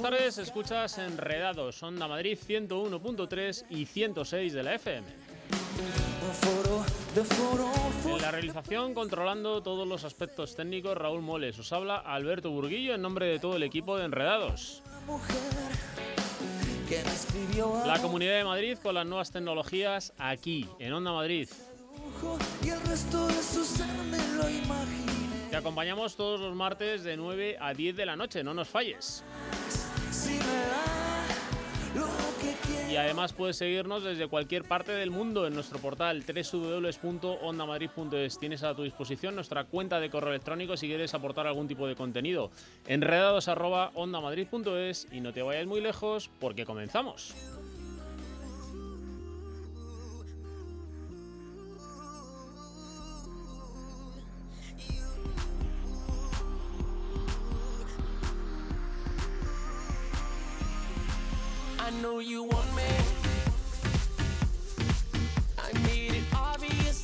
Buenas tardes, escuchas Enredados, Onda Madrid 101.3 y 106 de la FM. En la realización, controlando todos los aspectos técnicos, Raúl Moles. Os habla Alberto Burguillo en nombre de todo el equipo de Enredados. La Comunidad de Madrid con las nuevas tecnologías aquí, en Onda Madrid. Te acompañamos todos los martes de 9 a 10 de la noche, no nos falles. Y además puedes seguirnos desde cualquier parte del mundo en nuestro portal www.ondamadrid.es. Tienes a tu disposición nuestra cuenta de correo electrónico si quieres aportar algún tipo de contenido. Enredados@ondamadrid.es y no te vayas muy lejos porque comenzamos.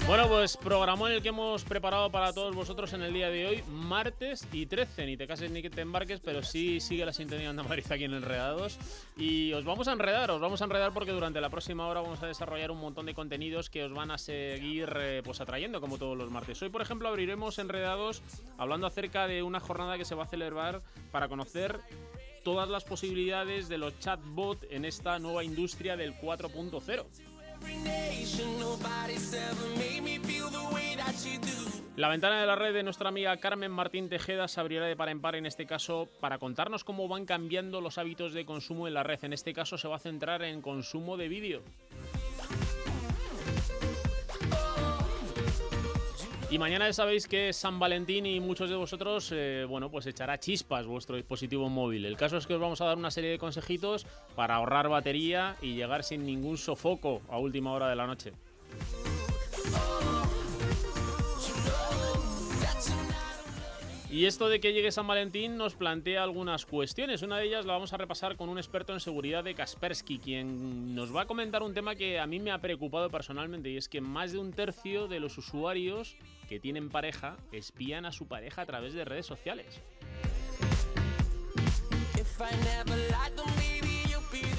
Bueno, pues programa en el que hemos preparado para todos vosotros en el día de hoy, martes y 13. Ni te cases ni que te embarques, pero sí sigue la sintonía de Madrid aquí en Enredados. Y os vamos a enredar, os vamos a enredar porque durante la próxima hora vamos a desarrollar un montón de contenidos que os van a seguir eh, pues atrayendo como todos los martes. Hoy, por ejemplo, abriremos Enredados hablando acerca de una jornada que se va a celebrar para conocer todas las posibilidades de los chatbots en esta nueva industria del 4.0. La ventana de la red de nuestra amiga Carmen Martín Tejeda se abrirá de par en par en este caso para contarnos cómo van cambiando los hábitos de consumo en la red. En este caso se va a centrar en consumo de vídeo. Y mañana ya sabéis que es San Valentín y muchos de vosotros, eh, bueno, pues echará chispas vuestro dispositivo móvil. El caso es que os vamos a dar una serie de consejitos para ahorrar batería y llegar sin ningún sofoco a última hora de la noche. Y esto de que llegue San Valentín nos plantea algunas cuestiones. Una de ellas la vamos a repasar con un experto en seguridad de Kaspersky, quien nos va a comentar un tema que a mí me ha preocupado personalmente, y es que más de un tercio de los usuarios que tienen pareja espían a su pareja a través de redes sociales.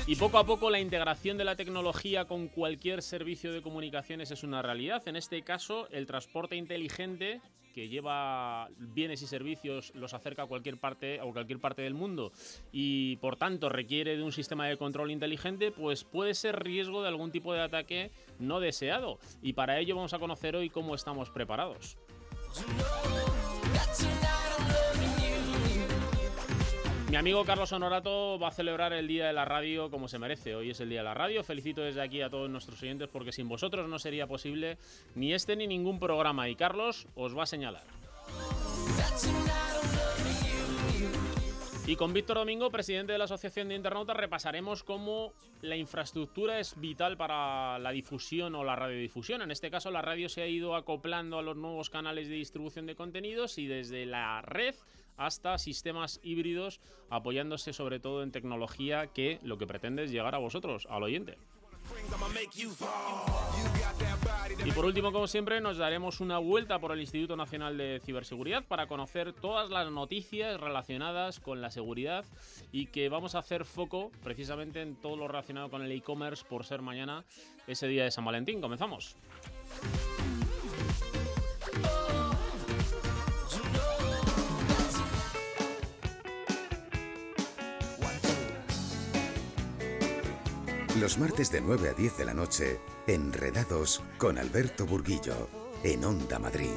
Y poco a poco la integración de la tecnología con cualquier servicio de comunicaciones es una realidad. En este caso, el transporte inteligente que lleva bienes y servicios los acerca a cualquier parte a cualquier parte del mundo y por tanto requiere de un sistema de control inteligente, pues puede ser riesgo de algún tipo de ataque no deseado. Y para ello vamos a conocer hoy cómo estamos preparados. Mi amigo Carlos Honorato va a celebrar el Día de la Radio como se merece. Hoy es el Día de la Radio. Felicito desde aquí a todos nuestros oyentes porque sin vosotros no sería posible ni este ni ningún programa. Y Carlos os va a señalar. Y con Víctor Domingo, presidente de la Asociación de Internautas, repasaremos cómo la infraestructura es vital para la difusión o la radiodifusión. En este caso, la radio se ha ido acoplando a los nuevos canales de distribución de contenidos y desde la red hasta sistemas híbridos apoyándose sobre todo en tecnología que lo que pretende es llegar a vosotros, al oyente. Y por último, como siempre, nos daremos una vuelta por el Instituto Nacional de Ciberseguridad para conocer todas las noticias relacionadas con la seguridad y que vamos a hacer foco precisamente en todo lo relacionado con el e-commerce por ser mañana ese día de San Valentín. Comenzamos. Los martes de 9 a 10 de la noche, Enredados con Alberto Burguillo, en Onda Madrid.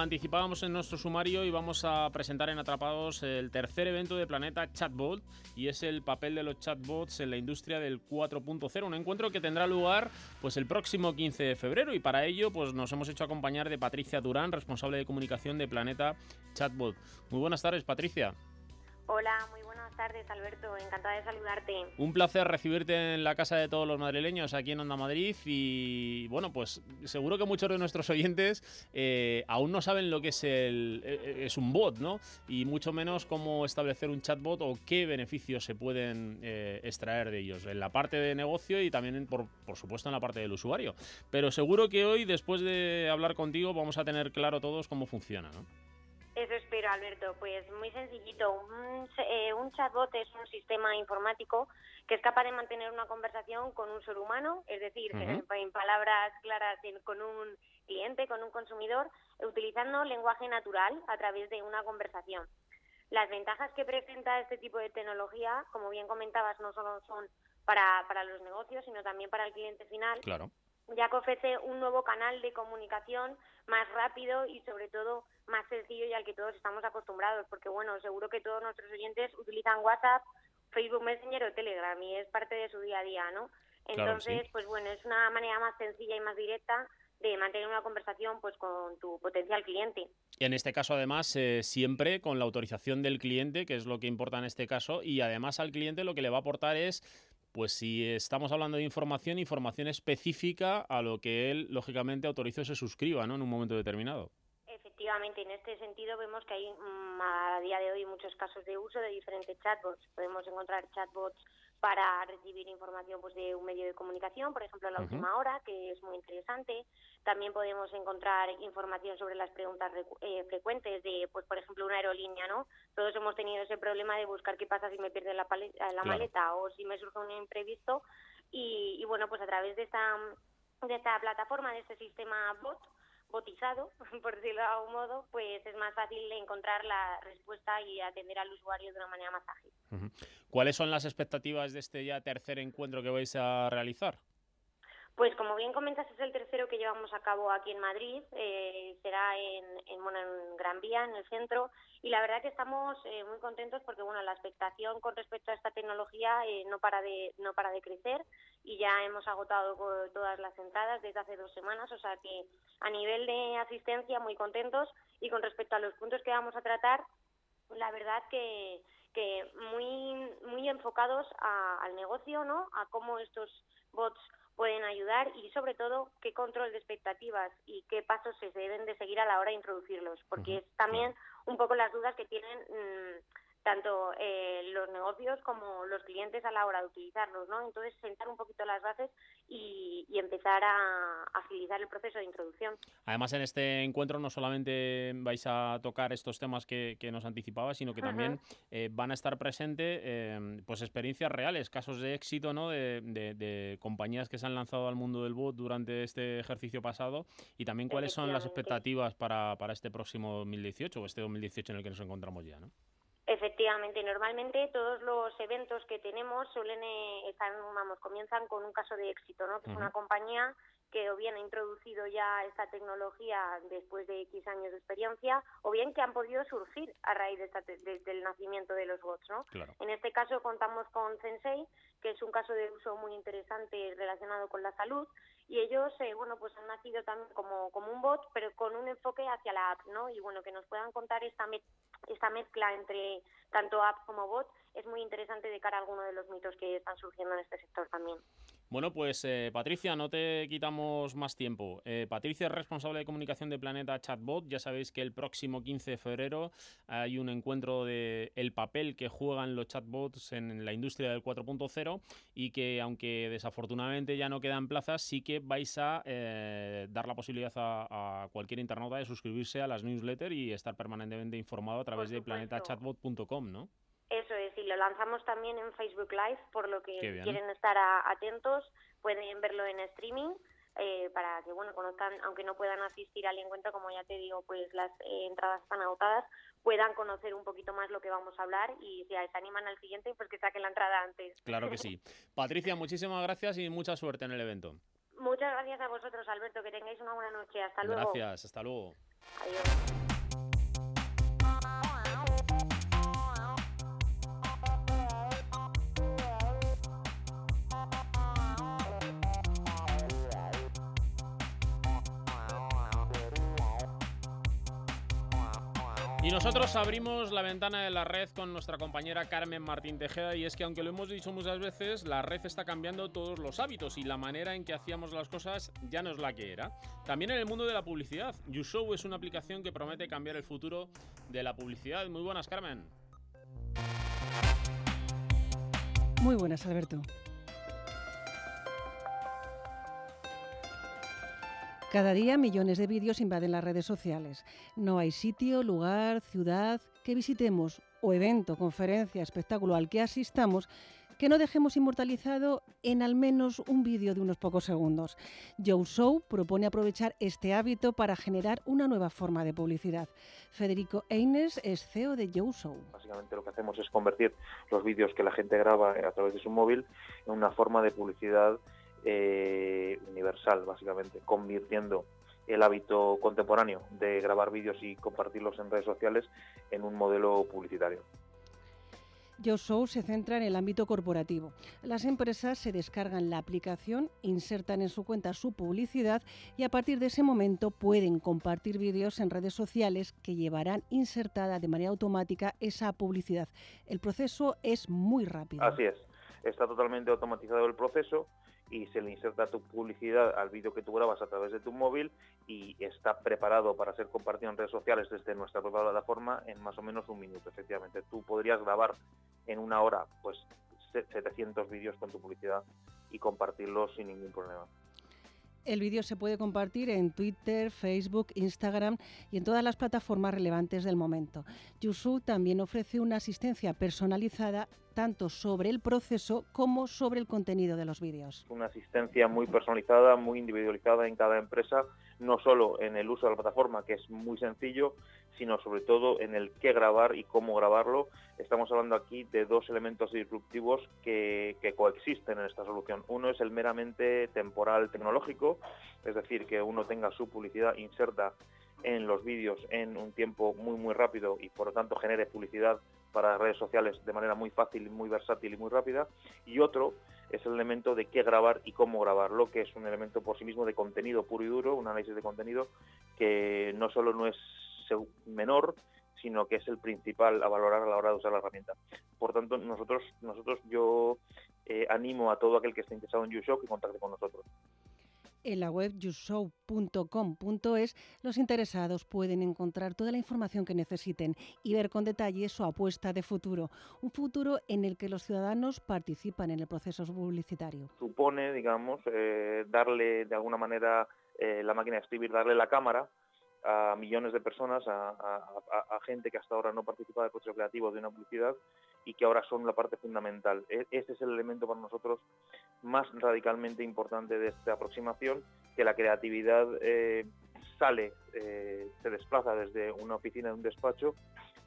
Anticipábamos en nuestro sumario y vamos a presentar en Atrapados el tercer evento de Planeta Chatbot y es el papel de los chatbots en la industria del 4.0, un encuentro que tendrá lugar pues el próximo 15 de febrero y para ello pues nos hemos hecho acompañar de Patricia Durán, responsable de comunicación de Planeta Chatbot. Muy buenas tardes, Patricia. Hola, muy buenas tardes, Alberto. Encantada de saludarte. Un placer recibirte en la casa de todos los madrileños aquí en Onda Madrid. Y bueno, pues seguro que muchos de nuestros oyentes eh, aún no saben lo que es, el, eh, eh, es un bot, ¿no? Y mucho menos cómo establecer un chatbot o qué beneficios se pueden extraer de ellos, en la parte de negocio y también, por, por supuesto, en la parte del usuario. Pero seguro que hoy, después de hablar contigo, vamos a tener claro todos cómo funciona, ¿no? Eso espero, Alberto. Pues muy sencillito. Un, eh, un, chatbot es un sistema informático que es capaz de mantener una conversación con un ser humano, es decir, en, palabras claras, con un cliente, con un consumidor, utilizando lenguaje natural a través de una conversación. Las ventajas que presenta este tipo de tecnología, como bien comentabas, no solo son para, para los negocios, sino también para el cliente final. Claro ya que ofrece un nuevo canal de comunicación más rápido y sobre todo más sencillo y al que todos estamos acostumbrados, porque bueno, seguro que todos nuestros oyentes utilizan WhatsApp, Facebook Messenger o Telegram y es parte de su día a día, ¿no? Entonces, pues bueno, es una manera más sencilla y más directa de mantener una conversación pues con tu potencial cliente. En este caso, además, eh, siempre con la autorización del cliente, que es lo que importa en este caso, y además al cliente lo que le va a aportar es pues si estamos hablando de información, información específica a lo que él, lógicamente, autorice o se suscriba ¿no? en un momento determinado. Efectivamente, en este sentido vemos que hay mm, a día de hoy muchos casos de uso de diferentes chatbots. Podemos encontrar chatbots para recibir información pues, de un medio de comunicación, por ejemplo, la última hora, que es muy interesante. También podemos encontrar información sobre las preguntas eh, frecuentes de, pues, por ejemplo, una aerolínea, ¿no? Todos hemos tenido ese problema de buscar qué pasa si me pierde la, la maleta o si me surge un imprevisto. Y, y, bueno, pues a través de esta, de esta plataforma, de este sistema bot, botizado, por decirlo de algún modo, pues es más fácil encontrar la respuesta y atender al usuario de una manera más ágil. ¿Cuáles son las expectativas de este ya tercer encuentro que vais a realizar? Pues como bien comentas, es el tercero que llevamos a cabo aquí en Madrid, eh, será en, en, en Gran Vía, en el centro, y la verdad que estamos eh, muy contentos porque bueno, la expectación con respecto a esta tecnología eh, no para de no para de crecer y ya hemos agotado todas las entradas desde hace dos semanas, o sea que a nivel de asistencia muy contentos y con respecto a los puntos que vamos a tratar, la verdad que que muy muy enfocados al negocio, ¿no? A cómo estos bots pueden ayudar y sobre todo qué control de expectativas y qué pasos se deben de seguir a la hora de introducirlos, porque es también un poco las dudas que tienen mm, tanto eh, los negocios como los clientes a la hora de utilizarlos, ¿no? Entonces, sentar un poquito las bases y, empezar a, agilizar el proceso de introducción. Además, en este encuentro no solamente vais a tocar estos temas que, nos anticipaba, sino que también eh, van a estar presentes em, pues experiencias reales, casos de éxito, ¿no? De, de, compañías que se han lanzado al mundo del bot durante este ejercicio pasado y también cuáles son las expectativas para, para este próximo 2018 o este 2018 en el que nos encontramos ya, ¿no? Efectivamente, normalmente todos los eventos que tenemos suelen eh, estar, vamos, comienzan con un caso de éxito, ¿no? Que es una compañía que o bien ha introducido ya esta tecnología después de X años de experiencia, o bien que han podido surgir a raíz de del nacimiento de los bots, ¿no? En este caso contamos con Sensei, que es un caso de uso muy interesante relacionado con la salud, y ellos, eh, bueno, pues han nacido también como, como un bot, pero con un enfoque hacia la app, ¿no? Y bueno, que nos puedan contar esta, esta mezcla entre tanto app como bot es muy interesante de cara a algunos de los mitos que están surgiendo en este sector también. Bueno, pues eh, Patricia, no te quitamos más tiempo. Eh, Patricia es responsable de comunicación de Planeta Chatbot. Ya sabéis que el próximo 15 de febrero hay un encuentro de el papel que juegan los chatbots en la industria del 4.0 y que aunque desafortunadamente ya no quedan plazas, sí que vais a eh, dar la posibilidad a, cualquier internauta de suscribirse a las newsletters y estar permanentemente informado a través de planetachatbot.com, ¿no? Eso lo lanzamos también en Facebook Live, por lo que quieren estar atentos, pueden verlo en streaming. Eh, para que bueno conozcan, aunque no puedan asistir al encuentro, como ya te digo, pues las eh, entradas están agotadas, puedan conocer un poquito más lo que vamos a hablar y si se animan al siguiente, pues que saquen la entrada antes. Claro que sí. Patricia, muchísimas gracias y mucha suerte en el evento. Muchas gracias a vosotros, Alberto, que tengáis una buena noche. Hasta luego. Gracias, hasta luego. Adiós. Y nosotros abrimos la ventana de la red con nuestra compañera Carmen Martín Tejeda y es que aunque lo hemos dicho muchas veces, la red está cambiando todos los hábitos y la manera en que hacíamos las cosas ya no es la que era. También en el mundo de la publicidad, YouShow es una aplicación que promete cambiar el futuro de la publicidad. Muy buenas, Carmen. Muy buenas, Alberto. Cada día millones de vídeos invaden las redes sociales. No hay sitio, lugar, ciudad que visitemos o evento, conferencia, espectáculo al que asistamos que no dejemos inmortalizado en al menos un vídeo de unos pocos segundos. Joe Show propone aprovechar este hábito para generar una nueva forma de publicidad. Federico Eines es CEO de Joe Show. Básicamente lo que hacemos es convertir los vídeos que la gente graba a través de su móvil en una forma de publicidad eh, universal, básicamente, convirtiendo el hábito contemporáneo de grabar vídeos y compartirlos en redes sociales en un modelo publicitario. YoShow se centra en el ámbito corporativo. Las empresas se descargan la aplicación, insertan en su cuenta su publicidad y a partir de ese momento pueden compartir vídeos en redes sociales que llevarán insertada de manera automática esa publicidad. El proceso es muy rápido. Así es, está totalmente automatizado el proceso y se le inserta tu publicidad al vídeo que tú grabas a través de tu móvil y está preparado para ser compartido en redes sociales desde nuestra propia plataforma en más o menos un minuto. Efectivamente, tú podrías grabar en una hora pues 700 vídeos con tu publicidad y compartirlos sin ningún problema. El vídeo se puede compartir en Twitter, Facebook, Instagram y en todas las plataformas relevantes del momento. Yusu también ofrece una asistencia personalizada tanto sobre el proceso como sobre el contenido de los vídeos. Una asistencia muy personalizada, muy individualizada en cada empresa, no solo en el uso de la plataforma, que es muy sencillo, sino sobre todo en el qué grabar y cómo grabarlo. Estamos hablando aquí de dos elementos disruptivos que, coexisten en esta solución. Uno es el meramente temporal tecnológico, es decir, que uno tenga su publicidad inserta en los vídeos en un tiempo muy muy rápido y por lo tanto genere publicidad para redes sociales de manera muy fácil, muy versátil y muy rápida. Y otro es el elemento de qué grabar y cómo grabarlo, que es un elemento por sí mismo de contenido puro y duro, un análisis de contenido que no solo no es menor, sino que es el principal a valorar a la hora de usar la herramienta. Por tanto, nosotros, nosotros yo eh, animo a todo aquel que esté interesado en YouShow que contacte con nosotros. En la web youshow.com.es los interesados pueden encontrar toda la información que necesiten y ver con detalle su apuesta de futuro, un futuro en el que los ciudadanos participan en el proceso publicitario. Supone, digamos, eh, darle de alguna manera eh, la máquina de escribir, darle la cámara a millones de personas, a, gente que hasta ahora no participaba del proceso creativo de una publicidad y que ahora son la parte fundamental. E, ese es el elemento para nosotros más radicalmente importante de esta aproximación, que la creatividad eh, sale, eh, se desplaza desde una oficina de un despacho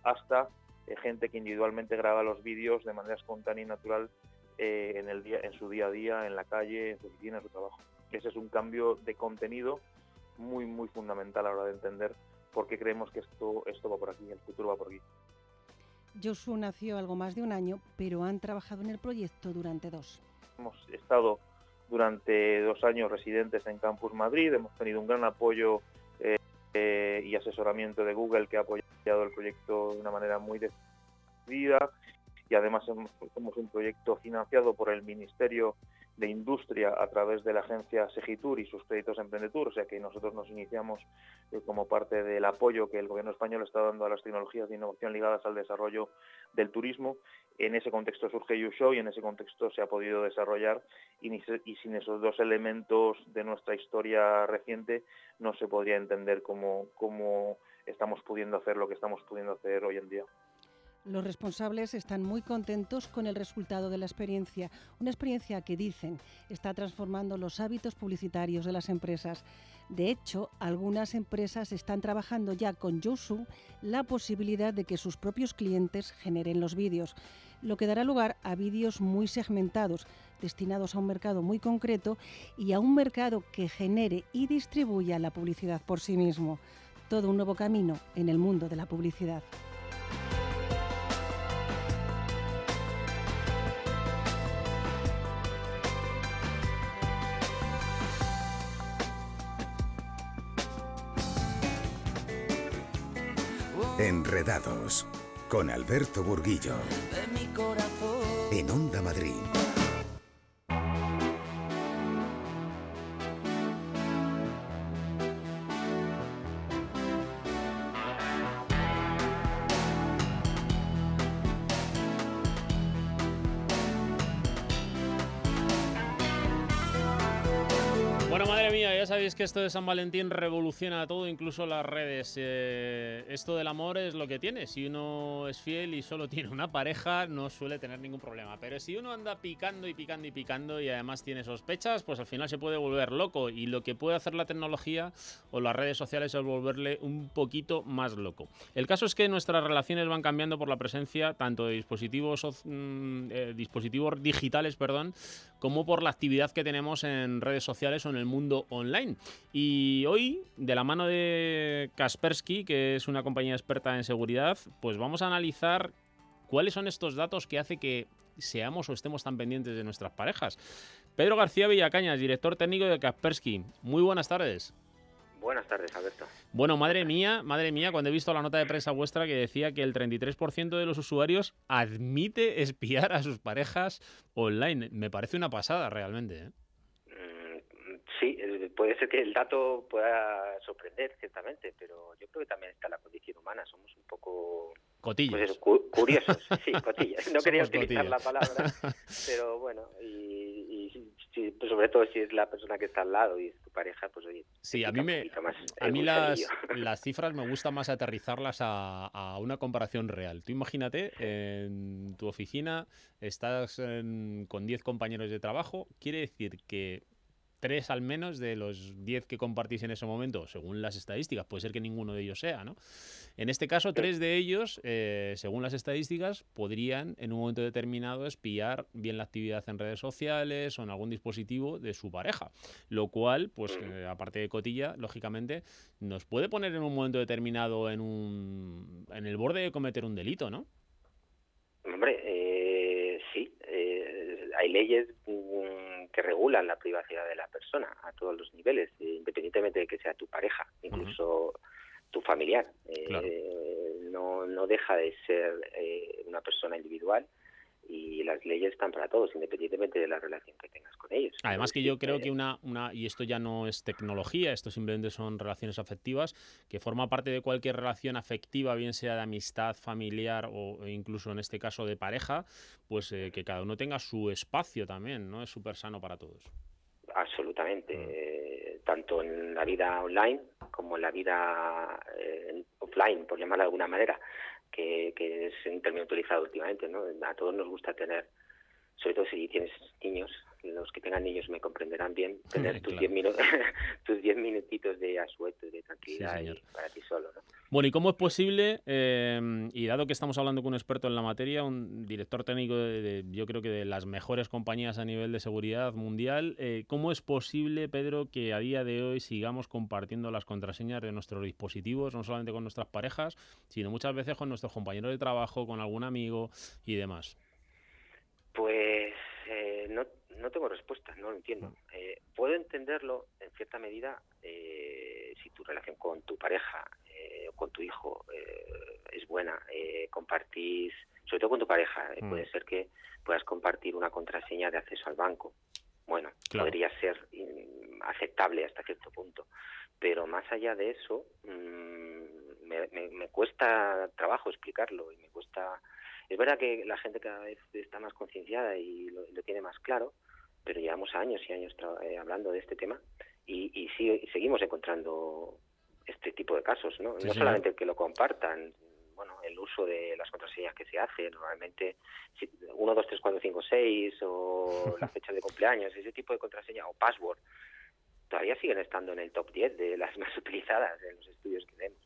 hasta eh, gente que individualmente graba los vídeos de manera espontánea y natural en, el día, en su día a día, en la calle, en su oficina, en su trabajo. Ese es un cambio de contenido muy, muy fundamental a la hora de entender por qué creemos que esto, esto va por aquí, el futuro va por aquí. Josu nació algo más de un año, pero han trabajado en el proyecto durante dos. Hemos estado durante dos años residentes en Campus Madrid, hemos tenido un gran apoyo eh, eh, y asesoramiento de Google que ha apoyado el proyecto de una manera muy decidida y además somos un proyecto financiado por el Ministerio de industria a través de la agencia Segitur y sus créditos Emprendetur, o sea que nosotros nos iniciamos eh, como parte del apoyo que el gobierno español está dando a las tecnologías de innovación ligadas al desarrollo del turismo. En ese contexto surge YouShow y en ese contexto se ha podido desarrollar y, y sin esos dos elementos de nuestra historia reciente no se podría entender cómo, cómo estamos pudiendo hacer lo que estamos pudiendo hacer hoy en día. Los responsables están muy contentos con el resultado de la experiencia, una experiencia que dicen está transformando los hábitos publicitarios de las empresas. De hecho, algunas empresas están trabajando ya con Yosu la posibilidad de que sus propios clientes generen los vídeos, lo que dará lugar a vídeos muy segmentados, destinados a un mercado muy concreto y a un mercado que genere y distribuya la publicidad por sí mismo. todo un nuevo camino en el mundo de la publicidad. Enredados con Alberto Burguillo. En Onda Madrid. Sabéis que esto de San Valentín revoluciona todo, incluso las redes. Eh, esto del amor es lo que tiene. Si uno es fiel y solo tiene una pareja, no suele tener ningún problema. Pero si uno anda picando y picando y picando y además tiene sospechas, pues al final se puede volver loco. Y lo que puede hacer la tecnología o las redes sociales es volverle un poquito más loco. El caso es que nuestras relaciones van cambiando por la presencia tanto de dispositivos, mm, eh, dispositivos digitales, perdón, como por la actividad que tenemos en redes sociales o en el mundo online. Y hoy, de la mano de Kaspersky, que es una compañía experta en seguridad, pues vamos a analizar cuáles son estos datos que hace que seamos o estemos tan pendientes de nuestras parejas. Pedro García Villacañas, director técnico de Kaspersky. Muy buenas tardes. Buenas tardes, Alberto. Bueno, madre mía, madre mía, cuando he visto la nota de prensa vuestra que decía que el 33% de los usuarios admite espiar a sus parejas online. Me parece una pasada realmente. ¿eh? Mm, sí, puede ser que el dato pueda sorprender, ciertamente, pero yo creo que también está la condición humana. Somos un poco Cotillas. Pues curiosos, sí, cotillas. No quería utilizar la palabra, pero bueno, pues sobre todo si es la persona que está al lado y es tu pareja, pues oye. Sí, a mí, me, a mí las, las cifras me gusta más aterrizarlas a, a, una comparación real. Tú imagínate, en tu oficina estás con 10 compañeros de trabajo, quiere decir que tres al menos de los diez que compartís en ese momento, según las estadísticas, puede ser que ninguno de ellos sea, ¿no? En este caso, tres de ellos, eh, según las estadísticas, podrían en un momento determinado espiar bien la actividad en redes sociales o en algún dispositivo de su pareja, lo cual, pues eh, aparte de cotilla, lógicamente, nos puede poner en un momento determinado en, un, en el borde de cometer un delito, ¿no? Hombre, eh, sí, hay leyes que regulan la privacidad de la persona a todos los niveles, eh, independientemente de que sea tu pareja, incluso tu familiar. Eh, no, no deja de ser eh, una persona individual y las leyes están para todos, independientemente de la relación que tengas con ellos. Además que yo creo que una, una, y esto ya no es tecnología, esto simplemente son relaciones afectivas, que forma parte de cualquier relación afectiva, bien sea de amistad, familiar o incluso en este caso de pareja, pues eh, que cada uno tenga su espacio también, ¿no? Es súper sano para todos. Absolutamente. Mm. Eh, tanto en la vida online como en la vida eh, offline, por llamarla de alguna manera que, que es un término utilizado últimamente, ¿no? A todos nos gusta tener, sobre todo si tienes niños, los que tengan niños me comprenderán bien, tener tus 10 minutos, tus diez minutitos de asueto y de tranquilidad para ti solo. ¿no? Bueno, ¿y cómo es posible, eh, y dado que estamos hablando con un experto en la materia, un director técnico de, yo creo que de las mejores compañías a nivel de seguridad mundial, eh, ¿cómo es posible, Pedro, que a día de hoy sigamos compartiendo las contraseñas de nuestros dispositivos, no solamente con nuestras parejas, sino muchas veces con nuestros compañeros de trabajo, con algún amigo y demás? Pues eh, no no tengo respuesta, no lo entiendo. Eh, puedo entenderlo en cierta medida eh, si tu relación con tu pareja eh, o con tu hijo es buena, compartís, sobre todo con tu pareja, mm. puede ser que puedas compartir una contraseña de acceso al banco. Bueno, podría ser aceptable hasta cierto punto, pero más allá de eso, mm, me, me cuesta trabajo explicarlo y me cuesta es verdad que la gente cada vez está más concienciada y lo, tiene más claro, pero llevamos años y años eh, hablando de este tema y, y, seguimos encontrando este tipo de casos, ¿no? no solamente el que lo compartan, bueno, el uso de las contraseñas que se hace, normalmente 1, 2, 3, 4, 5, 6 o la fecha de cumpleaños, ese tipo de contraseña o password, todavía siguen estando en el top 10 de las más utilizadas en los estudios que vemos.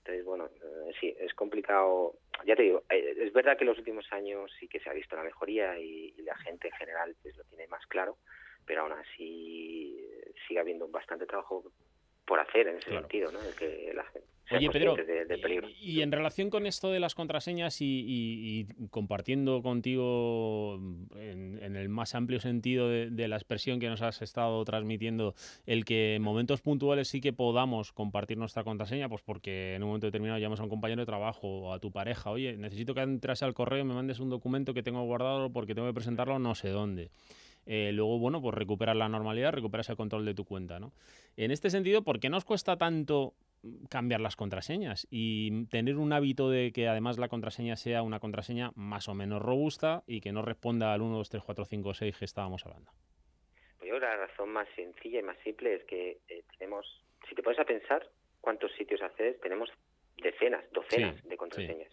Entonces, bueno, eh, sí, es complicado. Ya te digo, eh, es verdad que en los últimos años sí que se ha visto la mejoría y, la gente en general pues lo tiene más claro, pero aún así sigue habiendo bastante trabajo por hacer en ese sentido, ¿no? que la gente Oye, Pedro, y, en relación con esto de las contraseñas y, compartiendo contigo en, el más amplio sentido de, la expresión que nos has estado transmitiendo, el que en momentos puntuales sí que podamos compartir nuestra contraseña, pues porque en un momento determinado llamas a un compañero de trabajo o a tu pareja, oye, necesito que entres al correo y me mandes un documento que tengo guardado porque tengo que presentarlo no sé dónde. Eh, luego, bueno, pues recuperas la normalidad, recuperas el control de tu cuenta, ¿no? En este sentido, ¿por qué nos cuesta tanto cambiar las contraseñas y tener un hábito de que además la contraseña sea una contraseña más o menos robusta y que no responda al 1, 2, 3, 4, 5, 6 que estábamos hablando? Pues yo la razón más sencilla y más simple es que eh, tenemos, si te pones a pensar cuántos sitios haces, tenemos decenas, docenas de contraseñas.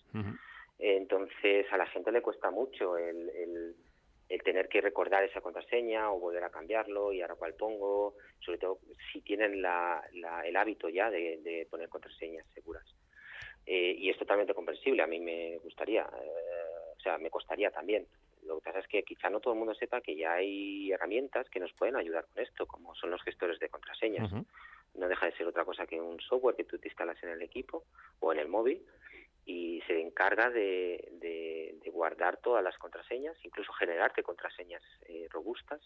Entonces a la gente le cuesta mucho el el tener que recordar esa contraseña o volver a cambiarlo y ahora cuál pongo, sobre todo si tienen la, el hábito ya de, poner contraseñas seguras. Eh, y es totalmente comprensible, a mí me gustaría, eh, o sea, me costaría también. Lo que pasa es que quizá no todo el mundo sepa que ya hay herramientas que nos pueden ayudar con esto, como son los gestores de contraseñas. No deja de ser otra cosa que un software que tú te instalas en el equipo o en el móvil y se encarga de, guardar todas las contraseñas, incluso generarte contraseñas eh, robustas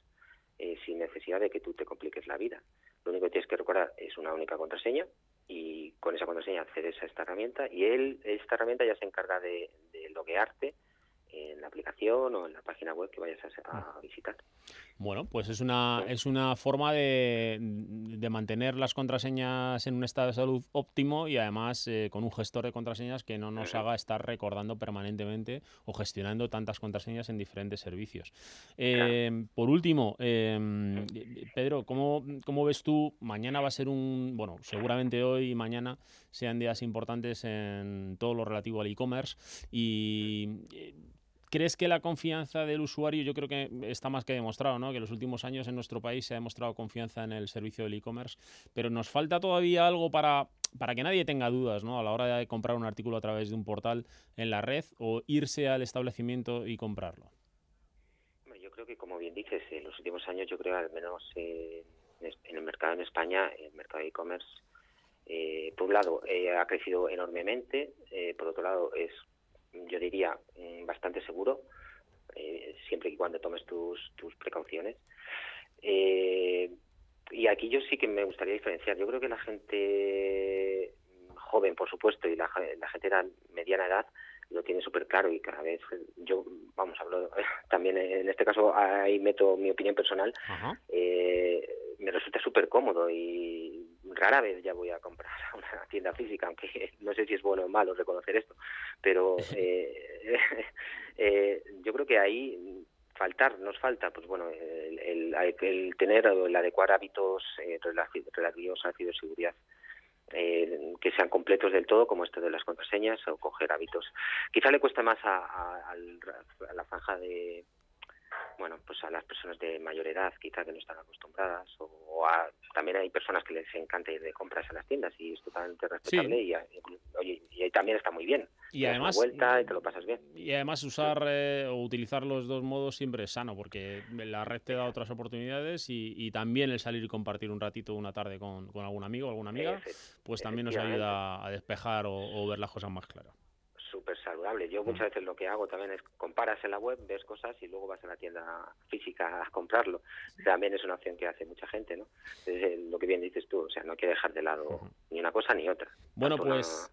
eh, sin necesidad de que tú te compliques la vida. Lo único que tienes que recordar es una única contraseña y con esa contraseña accedes a esta herramienta y él, esta herramienta ya se encarga de, de loguearte en la aplicación o en la página web que vayas a, visitar. Bueno, pues es una, es una forma de, mantener las contraseñas en un estado de salud óptimo y además eh, con un gestor de contraseñas que no nos haga estar recordando permanentemente o gestionando tantas contraseñas en diferentes servicios. Eh, por último, em, Pedro, ¿cómo, ¿cómo ves tú? Mañana va a ser un, bueno, seguramente hoy y mañana sean días importantes en todo lo relativo al e-commerce y eh, ¿Crees que la confianza del usuario, yo creo que está más que demostrado, ¿no? que en los últimos años en nuestro país se ha demostrado confianza en el servicio del e-commerce, pero nos falta todavía algo para, para que nadie tenga dudas ¿no? a la hora de comprar un artículo a través de un portal en la red o irse al establecimiento y comprarlo? Yo creo que, como bien dices, en los últimos años, yo creo al menos en el mercado en España, el mercado de e-commerce, eh, por un lado, eh, ha crecido enormemente, eh, por otro lado, es yo diría, mm, bastante seguro, eh, siempre y cuando tomes tus, tus precauciones. Eh, y aquí yo sí que me gustaría diferenciar. Yo creo que la gente joven, por supuesto, y la, la gente de mediana edad lo tiene súper claro y cada vez yo, vamos, hablo también en este caso ahí meto mi opinión personal, eh, me resulta súper cómodo y rara vez ya voy a comprar a una tienda física, aunque no sé si es bueno o malo reconocer esto, pero eh, eh, yo creo que ahí faltar, nos falta, pues bueno, el, el, tener o el adecuar hábitos eh, relativos a la ciberseguridad. Eh, que sean completos del todo, como esto de las contraseñas, o coger hábitos. Quizá le cuesta más a la franja de, bueno, pues a las personas de mayor edad, quizá que no están acostumbradas, o, a, también hay personas que les encanta ir de compras a las tiendas y es totalmente respetable y, oye, y ahí también está muy bien. Y además, vuelta y te lo pasas bien. Y además usar eh, o utilizar los dos modos siempre es sano, porque la red te da otras oportunidades y, también el salir y compartir un ratito una tarde con, algún amigo o alguna amiga, pues también nos ayuda a despejar o ver las cosas más claras súper saludable. Yo muchas veces lo que hago también es comparas en la web, ves cosas y luego vas a la tienda física a comprarlo. También es una opción que hace mucha gente, ¿no? Entonces, lo que bien dices tú, o sea, no hay que dejar de lado ni una cosa ni otra. Bueno, pues...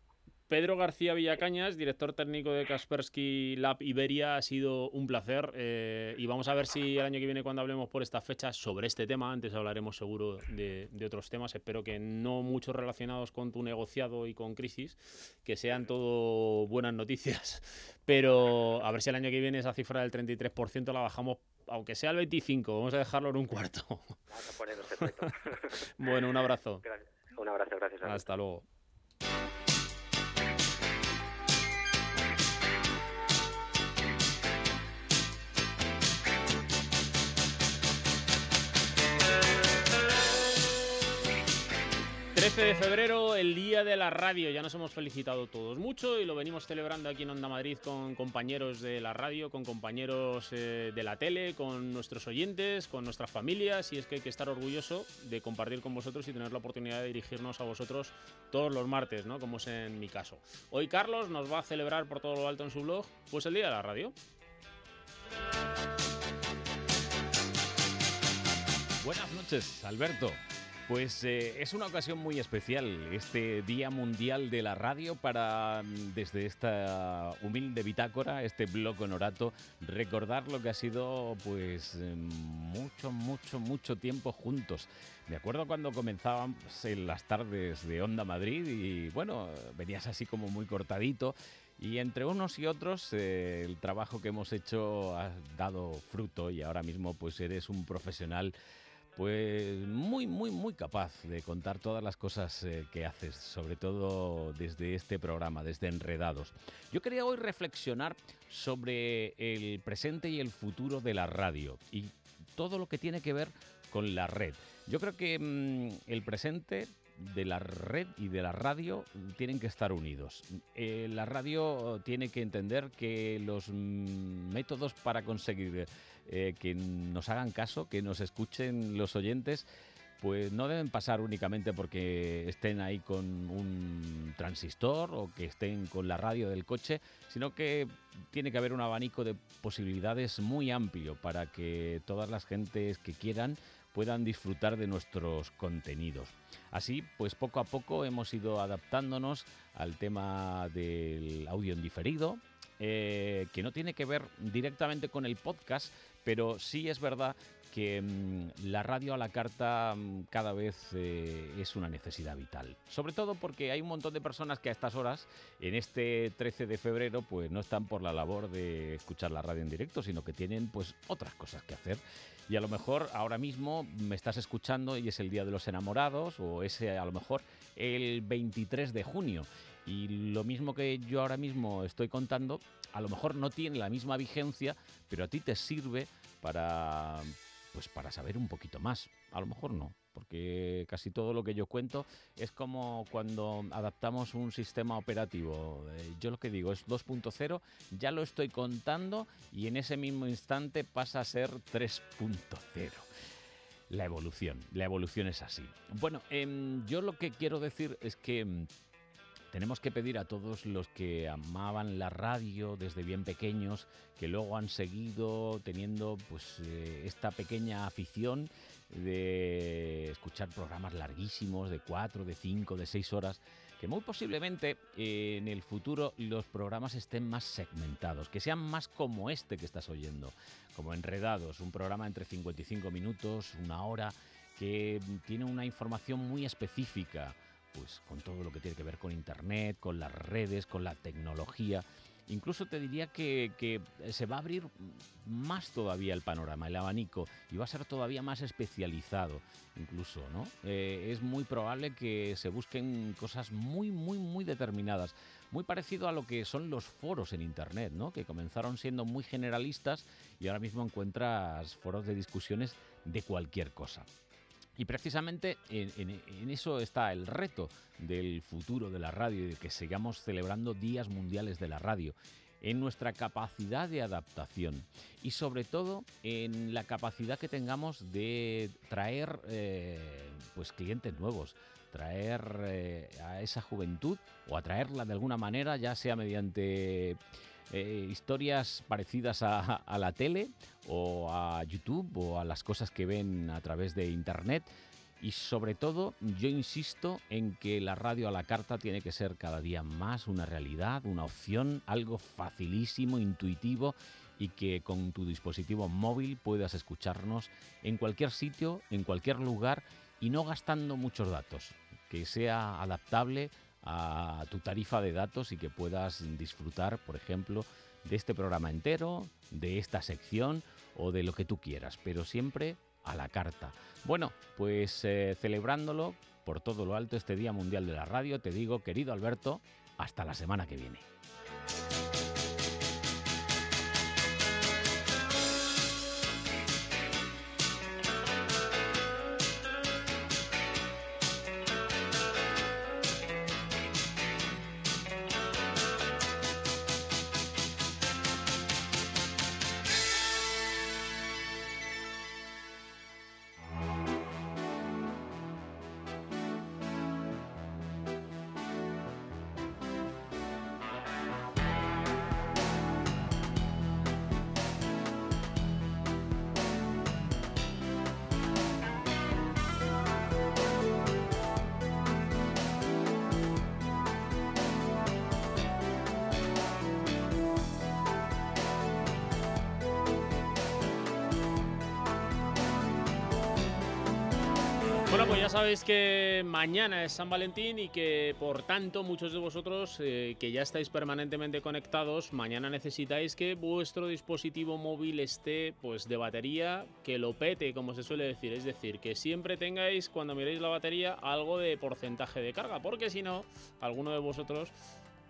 Pedro García Villacañas, director técnico de Kaspersky Lab Iberia, ha sido un placer eh, y vamos a ver si el año que viene cuando hablemos por esta fecha sobre este tema, antes hablaremos seguro de, otros temas, espero que no muchos relacionados con tu negociado y con crisis, que sean todo buenas noticias, pero a ver si el año que viene esa cifra del 33% la bajamos aunque sea el 25%, vamos a dejarlo en un cuarto. bueno, un abrazo. Un abrazo, gracias. Hasta luego. 13 de febrero, el día de la radio. Ya nos hemos felicitado todos mucho y lo venimos celebrando aquí en Onda Madrid con compañeros de la radio, con compañeros eh, de la tele, con nuestros oyentes, con nuestras familias. Y es que hay que estar orgulloso de compartir con vosotros y tener la oportunidad de dirigirnos a vosotros todos los martes, ¿no? Como es en mi caso. Hoy Carlos nos va a celebrar por todo lo alto en su blog, pues el día de la radio. Buenas noches, Alberto. Pues eh, es una ocasión muy especial, este Día Mundial de la Radio, para mm, desde esta humilde bitácora, este blog honorato, recordar lo que ha sido pues em, mucho, mucho, mucho tiempo juntos. Me acuerdo cuando comenzábamos en las tardes de Onda Madrid y bueno, venías así como muy cortadito. Y entre unos y otros eh, el trabajo que hemos hecho ha dado fruto y ahora mismo pues eres un profesional pues muy, muy, muy capaz de contar todas las cosas eh, que haces, sobre todo desde este programa, desde Enredados. Yo quería hoy reflexionar sobre el presente y el futuro de la radio y todo lo que tiene que ver con la red. Yo creo que mm, el presente de la red y de la radio tienen que estar unidos. Eh, la radio tiene que entender que los métodos para conseguir eh, que nos hagan caso, que nos escuchen los oyentes, pues no deben pasar únicamente porque estén ahí con un transistor o que estén con la radio del coche, sino que tiene que haber un abanico de posibilidades muy amplio para que todas las gentes que quieran puedan disfrutar de nuestros contenidos. Así, pues poco a poco hemos ido adaptándonos al tema del audio en diferido, eh, que no tiene que ver directamente con el podcast, pero sí es verdad que mm, la radio a la carta mm, cada vez eh, es una necesidad vital. Sobre todo porque hay un montón de personas que a estas horas, en este 13 de febrero, pues no están por la labor de escuchar la radio en directo, sino que tienen pues otras cosas que hacer. Y a lo mejor ahora mismo me estás escuchando y es el Día de los Enamorados o es a lo mejor el 23 de junio. Y lo mismo que yo ahora mismo estoy contando, a lo mejor no tiene la misma vigencia, pero a ti te sirve para pues para saber un poquito más. A lo mejor no, porque casi todo lo que yo cuento es como cuando adaptamos un sistema operativo. Eh, yo lo que digo es 2.0, ya lo estoy contando y en ese mismo instante pasa a ser 3.0. La evolución, la evolución es así. Bueno, em, yo lo que quiero decir es que em, tenemos que pedir a todos los que amaban la radio desde bien pequeños, que luego han seguido teniendo pues eh, esta pequeña afición de escuchar programas larguísimos de cuatro, de cinco, de seis horas, que muy posiblemente eh, en el futuro los programas estén más segmentados, que sean más como este que estás oyendo, como Enredados, un programa entre 55 minutos, una hora, que tiene una información muy específica pues con todo lo que tiene que ver con Internet, con las redes, con la tecnología. Incluso te diría que, se va a abrir más todavía el panorama, el abanico, y va a ser todavía más especializado, incluso, ¿no? Eh, es muy probable que se busquen cosas muy, muy, muy determinadas, muy parecido a lo que son los foros en Internet, ¿no? Que comenzaron siendo muy generalistas y ahora mismo encuentras foros de discusiones de cualquier cosa. Y precisamente en, eso está el reto del futuro de la radio y de que sigamos celebrando días mundiales de la radio, en nuestra capacidad de adaptación y sobre todo en la capacidad que tengamos de traer eh, pues clientes nuevos, traer eh, a esa juventud o atraerla de alguna manera, ya sea mediante eh, historias parecidas a, la tele o a YouTube o a las cosas que ven a través de Internet. Y sobre todo, yo insisto en que la radio a la carta tiene que ser cada día más una realidad, una opción, algo facilísimo, intuitivo y que con tu dispositivo móvil puedas escucharnos en cualquier sitio, en cualquier lugar y no gastando muchos datos, que sea adaptable a tu tarifa de datos y que puedas disfrutar, por ejemplo, de este programa entero, de esta sección o de lo que tú quieras, pero siempre a la carta. Bueno, pues eh, celebrándolo por todo lo alto este Día Mundial de la Radio, te digo, querido Alberto, hasta la semana que viene. Ya sabéis que mañana es San Valentín y que por tanto muchos de vosotros eh, que ya estáis permanentemente conectados, mañana necesitáis que vuestro dispositivo móvil esté pues de batería, que lo pete, como se suele decir, es decir, que siempre tengáis cuando miréis la batería algo de porcentaje de carga, porque si no, alguno de vosotros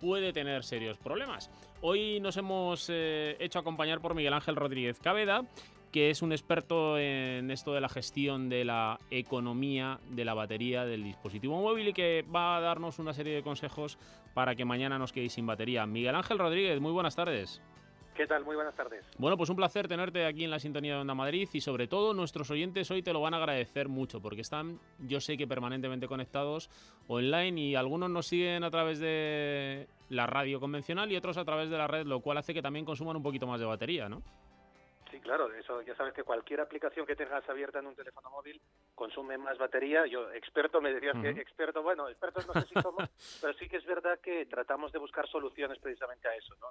puede tener serios problemas. Hoy nos hemos eh, hecho acompañar por Miguel Ángel Rodríguez Cabeda, que es un experto en esto de la gestión de la economía de la batería del dispositivo móvil y que va a darnos una serie de consejos para que mañana nos quedéis sin batería. Miguel Ángel Rodríguez, muy buenas tardes. ¿Qué tal? Muy buenas tardes. Bueno, pues un placer tenerte aquí en la sintonía de Onda Madrid y sobre todo nuestros oyentes hoy te lo van a agradecer mucho porque están, yo sé que permanentemente conectados online y algunos nos siguen a través de la radio convencional y otros a través de la red, lo cual hace que también consuman un poquito más de batería, ¿no? Sí, claro, eso ya sabes que cualquier aplicación que tengas abierta en un teléfono móvil consume más batería. Yo, experto, me dirías que experto, bueno, expertos no sé si somos, pero sí que es verdad que tratamos de buscar soluciones precisamente a eso, ¿no?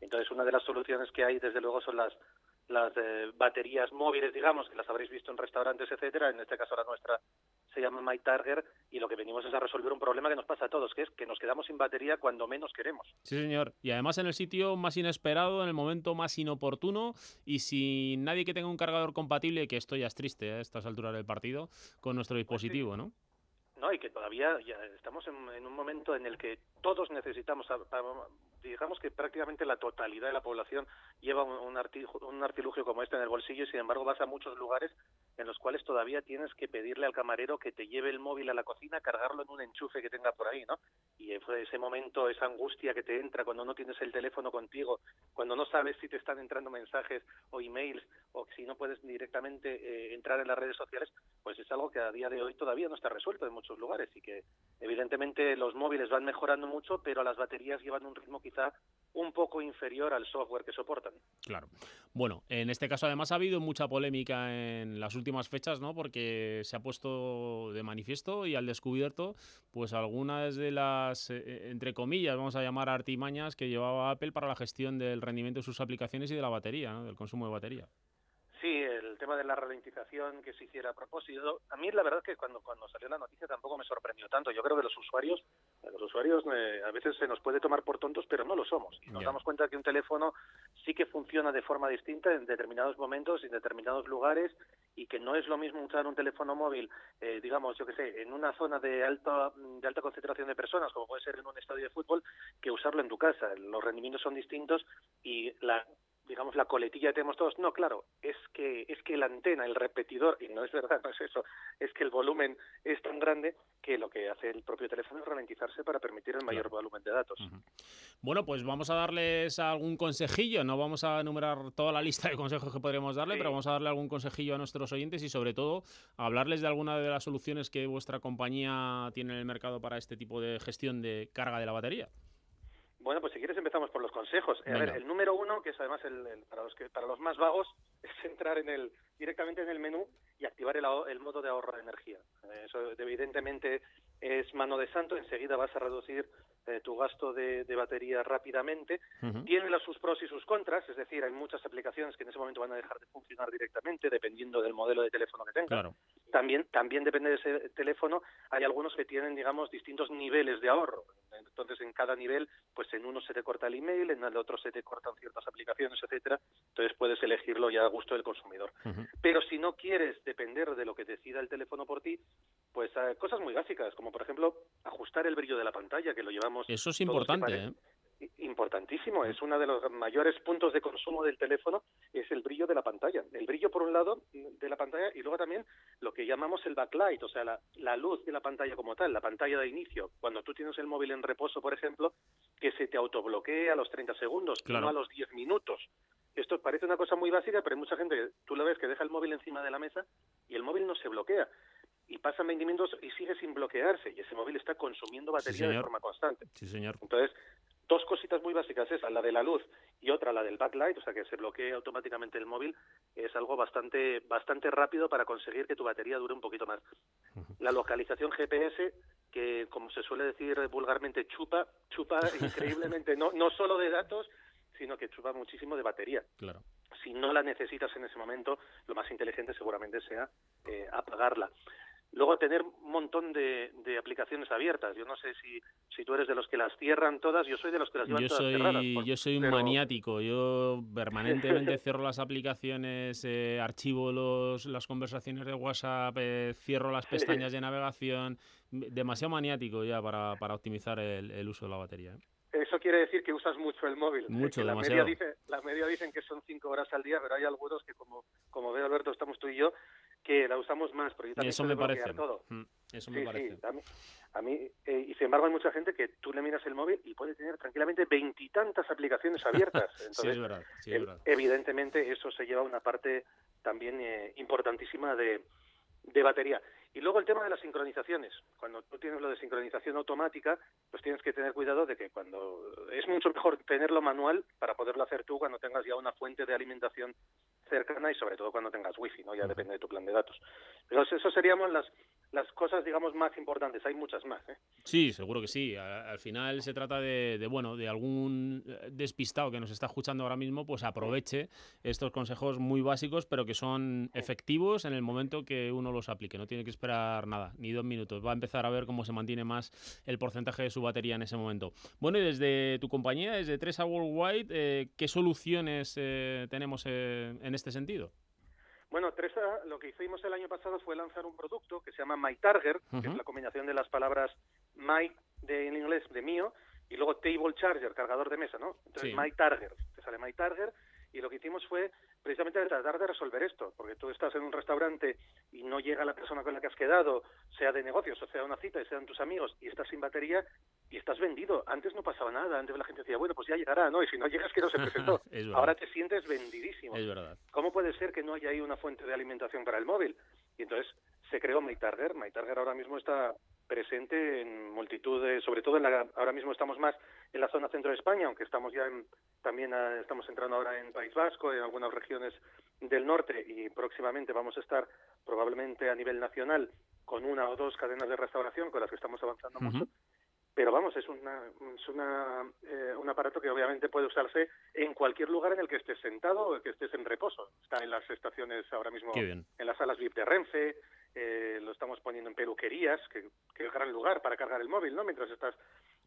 Entonces, una de las soluciones que hay, desde luego, son las las eh, baterías móviles, digamos, que las habréis visto en restaurantes, etcétera. En este caso, la nuestra se llama MyTarget y lo que venimos es a resolver un problema que nos pasa a todos, que es que nos quedamos sin batería cuando menos queremos. Sí, señor. Y además en el sitio más inesperado, en el momento más inoportuno y sin nadie que tenga un cargador compatible, que esto ya es triste a estas alturas del partido, con nuestro pues dispositivo, ¿no? No, y que todavía ya estamos en, un momento en el que todos necesitamos, digamos que prácticamente la totalidad de la población lleva un, un, artilugio como este en el bolsillo y sin embargo vas a muchos lugares en los cuales todavía tienes que pedirle al camarero que te lleve el móvil a la cocina, cargarlo en un enchufe que tenga por ahí, ¿no? Y ese momento, esa angustia que te entra cuando no tienes el teléfono contigo, cuando no sabes si te están entrando mensajes o emails o si no puedes directamente eh, entrar en las redes sociales, pues es algo que a día de hoy todavía no está resuelto en muchos lugares y que evidentemente los móviles van mejorando mucho, pero las baterías llevan un ritmo quizá un poco inferior al software que soportan. Claro. Bueno, en este caso además ha habido mucha polémica en las últimas fechas, ¿no? Porque se ha puesto de manifiesto y al descubierto, pues algunas de las, eh, eh, entre comillas, vamos a llamar artimañas que llevaba Apple para la gestión del rendimiento de sus aplicaciones y de la batería, ¿no? Del consumo de batería. Sí, el tema de la ralentización que se hiciera a propósito. A mí la verdad que cuando, cuando salió la noticia tampoco me sorprendió tanto. Yo creo que los usuarios, los usuarios eh, a veces se nos puede tomar por tontos, pero no lo somos. Y nos damos cuenta que un teléfono sí que funciona de forma distinta en determinados momentos, en determinados lugares, y que no es lo mismo usar un teléfono móvil, eh, digamos, yo que sé, en una zona de alta, de alta concentración de personas, como puede ser en un estadio de fútbol, que usarlo en tu casa. Los rendimientos son distintos y la digamos, la coletilla que tenemos todos. No, claro, es que, es que la antena, el repetidor, y no es verdad, no es eso, es que el volumen es tan grande que lo que hace el propio teléfono es ralentizarse para permitir el mayor volumen de datos. Bueno, pues vamos a darles algún consejillo, no vamos a enumerar toda la lista de consejos que podremos darle, pero vamos a darle algún consejillo a nuestros oyentes y sobre todo hablarles de alguna de las soluciones que vuestra compañía tiene en el mercado para este tipo de gestión de carga de la batería. Bueno, pues si quieres empezamos por los consejos. A ver, el número uno, que es además el, para los que para los más vagos, es entrar en el directamente en el menú y activar el, el modo de ahorro de energía. Eh, eso evidentemente es mano de santo. Enseguida vas a reducir eh, tu gasto de, batería rápidamente. Tiene sus pros y sus contras, es decir, hay muchas aplicaciones que en ese momento van a dejar de funcionar directamente dependiendo del modelo de teléfono que tengas. Claro. También, también depende de ese teléfono, hay algunos que tienen, digamos, distintos niveles de ahorro. Entonces, en cada nivel, pues en uno se te corta el email, en el otro se te cortan ciertas aplicaciones, etcétera. Entonces puedes elegirlo ya a gusto del consumidor. Pero si no quieres depender de lo que decida el teléfono por ti, pues eh, cosas muy básicas, como por ejemplo ajustar el brillo de la pantalla, que lo llevamos. Eso es importante, ¿eh? Importantísimo. Es uno de los mayores puntos de consumo del teléfono, es el brillo de la pantalla. El brillo por un lado de la pantalla y luego también lo que llamamos el backlight, o sea, la, luz de la pantalla como tal, la pantalla de inicio. Cuando tú tienes el móvil en reposo, por ejemplo, que se te autobloquee a los 30 segundos, no a los 10 minutos. Esto parece una cosa muy básica, pero hay mucha gente, tú lo ves, que deja el móvil encima de la mesa y el móvil no se bloquea y pasan 20 minutos y sigue sin bloquearse y ese móvil está consumiendo batería de forma constante. Sí, señor. Entonces, dos cositas muy básicas, esa, la de la luz y otra, la del backlight, o sea, que se bloquee automáticamente el móvil, es algo bastante, bastante rápido para conseguir que tu batería dure un poquito más. La localización GPS, que como se suele decir vulgarmente, chupa, chupa increíblemente, no, no solo de datos, sino que chupa muchísimo de batería. Claro. Si no la necesitas en ese momento, lo más inteligente seguramente sea eh, apagarla. Luego tener un montón de, de, aplicaciones abiertas. Yo no sé si, si tú eres de los que las cierran todas, yo soy de los que las llevan yo todas soy, cerradas. yo soy un maniático, yo permanentemente cierro las aplicaciones, eh, archivo los, las conversaciones de WhatsApp, eh, cierro las pestañas de navegación, demasiado maniático ya para, para optimizar el, el uso de la batería. ¿eh? Eso quiere decir que usas mucho el móvil. Mucho, la demasiado. media, dice, la media dicen que son cinco horas al día, pero hay algunos que, como, como ve Alberto, estamos tú y yo, que la usamos más. Pero yo también eso me parece. Todo. Mm, eso me sí, parece. Sí, a mí, a mí eh, y sin embargo hay mucha gente que tú le miras el móvil y puede tener tranquilamente veintitantas aplicaciones abiertas. Entonces, sí, es verdad. Sí, es verdad. Evidentemente eso se lleva una parte también eh, importantísima de, de batería. Y luego el tema de las sincronizaciones. Cuando tú tienes lo de sincronización automática, pues tienes que tener cuidado de que cuando es mucho mejor tenerlo manual para poderlo hacer tú cuando tengas ya una fuente de alimentación cercana y sobre todo cuando tengas wifi, ¿no? Ya depende de tu plan de datos. Pero eso seríamos las las cosas, digamos, más importantes. Hay muchas más. ¿eh? Sí, seguro que sí. Al, al final se trata de, de, bueno, de algún despistado que nos está escuchando ahora mismo, pues aproveche estos consejos muy básicos, pero que son efectivos en el momento que uno los aplique. No tiene que esperar nada, ni dos minutos. Va a empezar a ver cómo se mantiene más el porcentaje de su batería en ese momento. Bueno, y desde tu compañía, desde Tresa Worldwide, eh, ¿qué soluciones eh, tenemos eh, en este sentido? Bueno, Tresa, lo que hicimos el año pasado fue lanzar un producto que se llama MyTarget, uh -huh. que es la combinación de las palabras My de, en inglés de mío y luego Table Charger, cargador de mesa, ¿no? Entonces, sí. MyTarget, te sale MyTarget y lo que hicimos fue precisamente tratar de resolver esto, porque tú estás en un restaurante y no llega la persona con la que has quedado, sea de negocios o sea una cita y sean tus amigos y estás sin batería y estás vendido. Antes no pasaba nada, antes la gente decía, bueno, pues ya llegará, ¿no? Y si no llegas, que no se presentó. Ahora te sientes vendidísimo. Es verdad. ¿Cómo puede ser que no haya ahí una fuente de alimentación para el móvil? Y entonces se creó MyTarget. MyTarget ahora mismo está presente en multitud de, sobre todo en la, ahora mismo estamos más en la zona centro de España, aunque estamos ya en, también a, estamos entrando ahora en País Vasco, en algunas regiones del norte y próximamente vamos a estar probablemente a nivel nacional con una o dos cadenas de restauración con las que estamos avanzando uh -huh. mucho. Pero vamos, es, una, es una, eh, un aparato que obviamente puede usarse en cualquier lugar en el que estés sentado o que estés en reposo. Está en las estaciones ahora mismo, en las salas VIP de Renfe, eh, lo estamos poniendo en peluquerías, que, que es gran lugar para cargar el móvil, ¿no? Mientras estás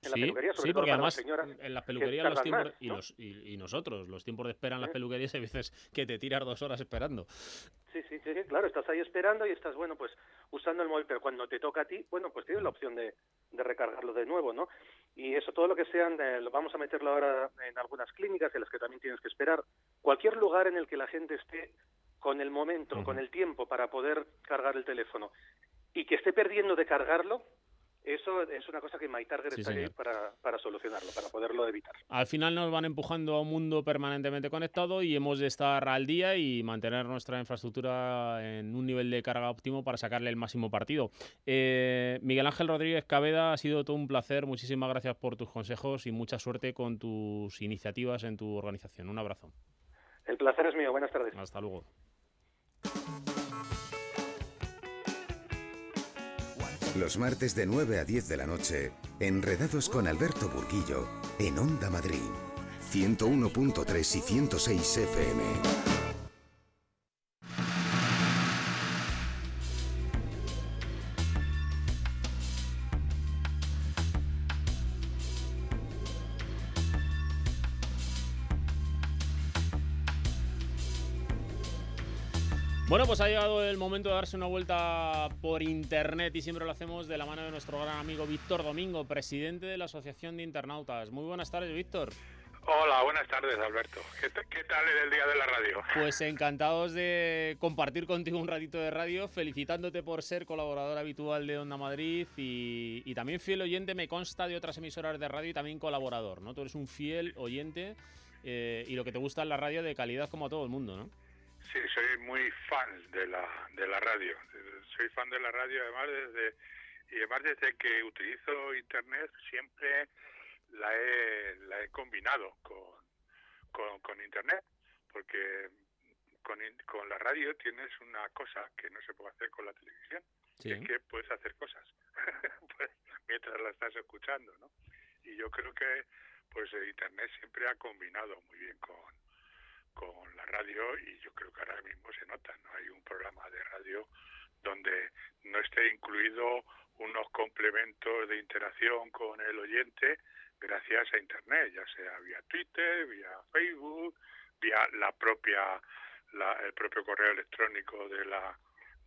en la peluquería, sobre sí, todo porque para además las señoras en las peluquerías los tiempos más, y, ¿no? los, y, y, nosotros, los tiempos de espera en las ¿Eh? peluquerías hay veces que te tiras dos horas esperando. Sí, sí, sí, claro, estás ahí esperando y estás, bueno, pues usando el móvil, pero cuando te toca a ti, bueno, pues tienes la opción de, de recargarlo de nuevo, ¿no? Y eso, todo lo que sean, eh, lo vamos a meterlo ahora en algunas clínicas en las que también tienes que esperar. Cualquier lugar en el que la gente esté con el momento, uh -huh. con el tiempo para poder cargar el teléfono y que esté perdiendo de cargarlo, eso es una cosa que MyTarget Sí, está ahí para solucionarlo, para poderlo evitar. Al final nos van empujando a un mundo permanentemente conectado y hemos de estar al día y mantener nuestra infraestructura en un nivel de carga óptimo para sacarle el máximo partido. Eh, Miguel Ángel Rodríguez Cabeda, ha sido todo un placer. Muchísimas gracias por tus consejos y mucha suerte con tus iniciativas en tu organización. Un abrazo. El placer es mío. Buenas tardes. Hasta luego. Los martes de 9 a 10 de la noche, enredados con Alberto Burguillo en Onda Madrid, 101.3 y 106 FM. Bueno, pues ha llegado el momento de darse una vuelta por internet y siempre lo hacemos de la mano de nuestro gran amigo Víctor Domingo, presidente de la Asociación de Internautas. Muy buenas tardes, Víctor. Hola, buenas tardes, Alberto. ¿Qué, ¿Qué, tal en el día de la radio? Pues encantados de compartir contigo un ratito de radio, felicitándote por ser colaborador habitual de Onda Madrid y, y también fiel oyente, me consta, de otras emisoras de radio y también colaborador, ¿no? Tú eres un fiel oyente eh, y lo que te gusta es la radio de calidad como a todo el mundo, ¿no? Sí, soy muy fan de la, de la radio. Soy fan de la radio además desde y además desde que utilizo internet siempre la he, la he combinado con, con, con internet porque con, con la radio tienes una cosa que no se puede hacer con la televisión sí. es que puedes hacer cosas pues, mientras la estás escuchando ¿no? y yo creo que pues el internet siempre ha combinado muy bien con con la radio y yo creo que ahora mismo se nota, no hay un programa de radio donde no esté incluido unos complementos de interacción con el oyente gracias a Internet, ya sea vía Twitter, vía Facebook, vía la propia el propio correo electrónico de la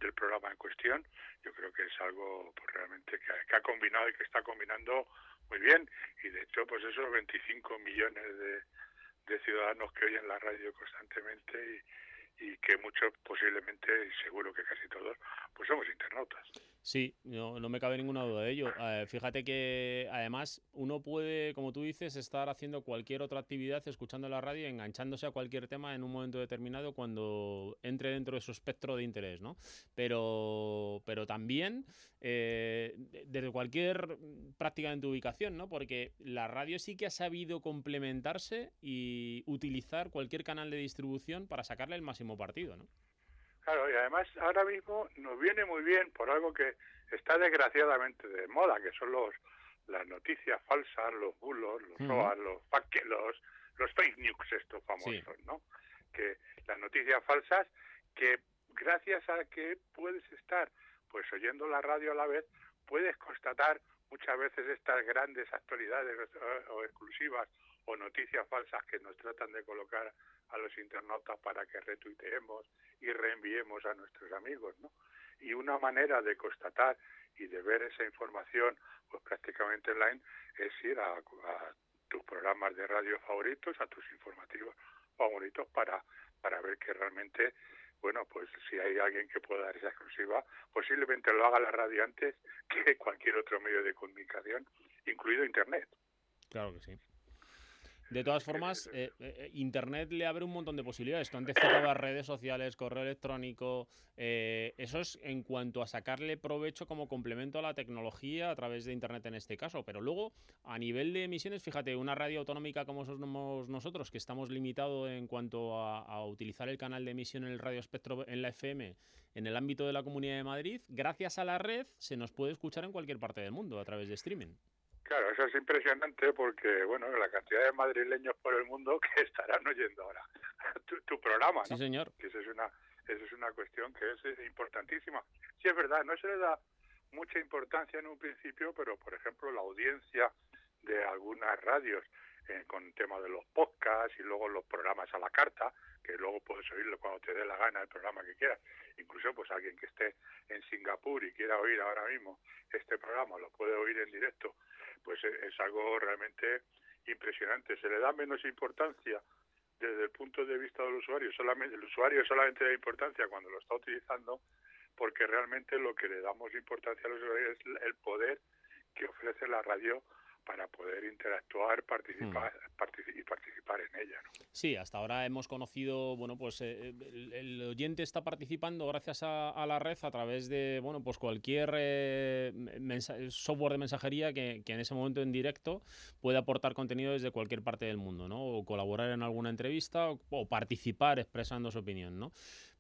del programa en cuestión. Yo creo que es algo pues, realmente que, ha combinado y que está combinando muy bien. Y de hecho, pues esos 25 millones de, de ciudadanos que oyen la radio constantemente y, y que muchos posiblemente, seguro que casi todos, pues somos internautas. Sí, no, no, me cabe ninguna duda de ello. Eh, fíjate que además uno puede, como tú dices, estar haciendo cualquier otra actividad, escuchando la radio, enganchándose a cualquier tema en un momento determinado cuando entre dentro de su espectro de interés, ¿no? Pero, pero también eh, desde cualquier prácticamente ubicación, ¿no? Porque la radio sí que ha sabido complementarse y utilizar cualquier canal de distribución para sacarle el máximo partido, ¿no? Claro, y además ahora mismo nos viene muy bien por algo que está desgraciadamente de moda, que son los las noticias falsas, los bulos, los uh los, los, los fake news estos famosos, ¿no? Que las noticias falsas que gracias a que puedes estar pues oyendo la radio a la vez, puedes constatar muchas veces estas grandes actualidades o exclusivas o noticias falsas que nos tratan de colocar a los internautas para que retuiteemos y reenviemos a nuestros amigos, ¿no? Y una manera de constatar y de ver esa información, pues prácticamente online, es ir a, tus programas de radio favoritos, a tus informativos favoritos para, para ver que realmente, bueno, pues si hay alguien que pueda dar esa exclusiva, posiblemente lo haga la radio antes que cualquier otro medio de comunicación, incluido Internet. Claro que sí. De todas formas, eh, eh, eh, Internet le abre un montón de posibilidades. Tú antes citabas redes sociales, correo electrónico. eso es en cuanto a sacarle provecho como complemento a la tecnología a través de Internet en este caso. Pero luego, a nivel de emisiones, fíjate, una radio autonómica como somos nosotros, que estamos limitados en cuanto a, a utilizar el canal de emisión en el radio espectro en la FM en el ámbito de la Comunidad de Madrid, gracias a la red se nos puede escuchar en cualquier parte del mundo a través de streaming. Claro, eso es impresionante porque, bueno, la cantidad de madrileños por el mundo que estarán oyendo ahora tu, programa, ¿no? Sí, señor. Que eso es una, eso es una cuestión que es importantísima. Sí, es verdad, no se le da mucha importancia en un principio, pero, por ejemplo, la audiencia de algunas radios eh, con el tema de los podcasts y luego los programas a la carta, que luego puedes oírlo cuando te dé la gana el programa que quieras. Incluso pues alguien que esté en Singapur y quiera oír ahora mismo este programa, lo puede oír en directo pues e, es algo realmente impresionante. Se le da menos importancia desde el punto de vista del usuario, solamente el usuario solamente da importancia cuando lo está utilizando, porque realmente lo que le damos importancia al usuario es el poder que ofrece la radio para poder interactuar participar, hmm. y participar en ella. Sí, hasta ahora hemos conocido, bueno, pues eh, el, oyente está participando gracias a, la red a través de, bueno, pues cualquier eh, software de mensajería que, que, en ese momento en directo puede aportar contenido desde cualquier parte del mundo, ¿no? O colaborar en alguna entrevista o, o participar expresando su opinión, ¿no?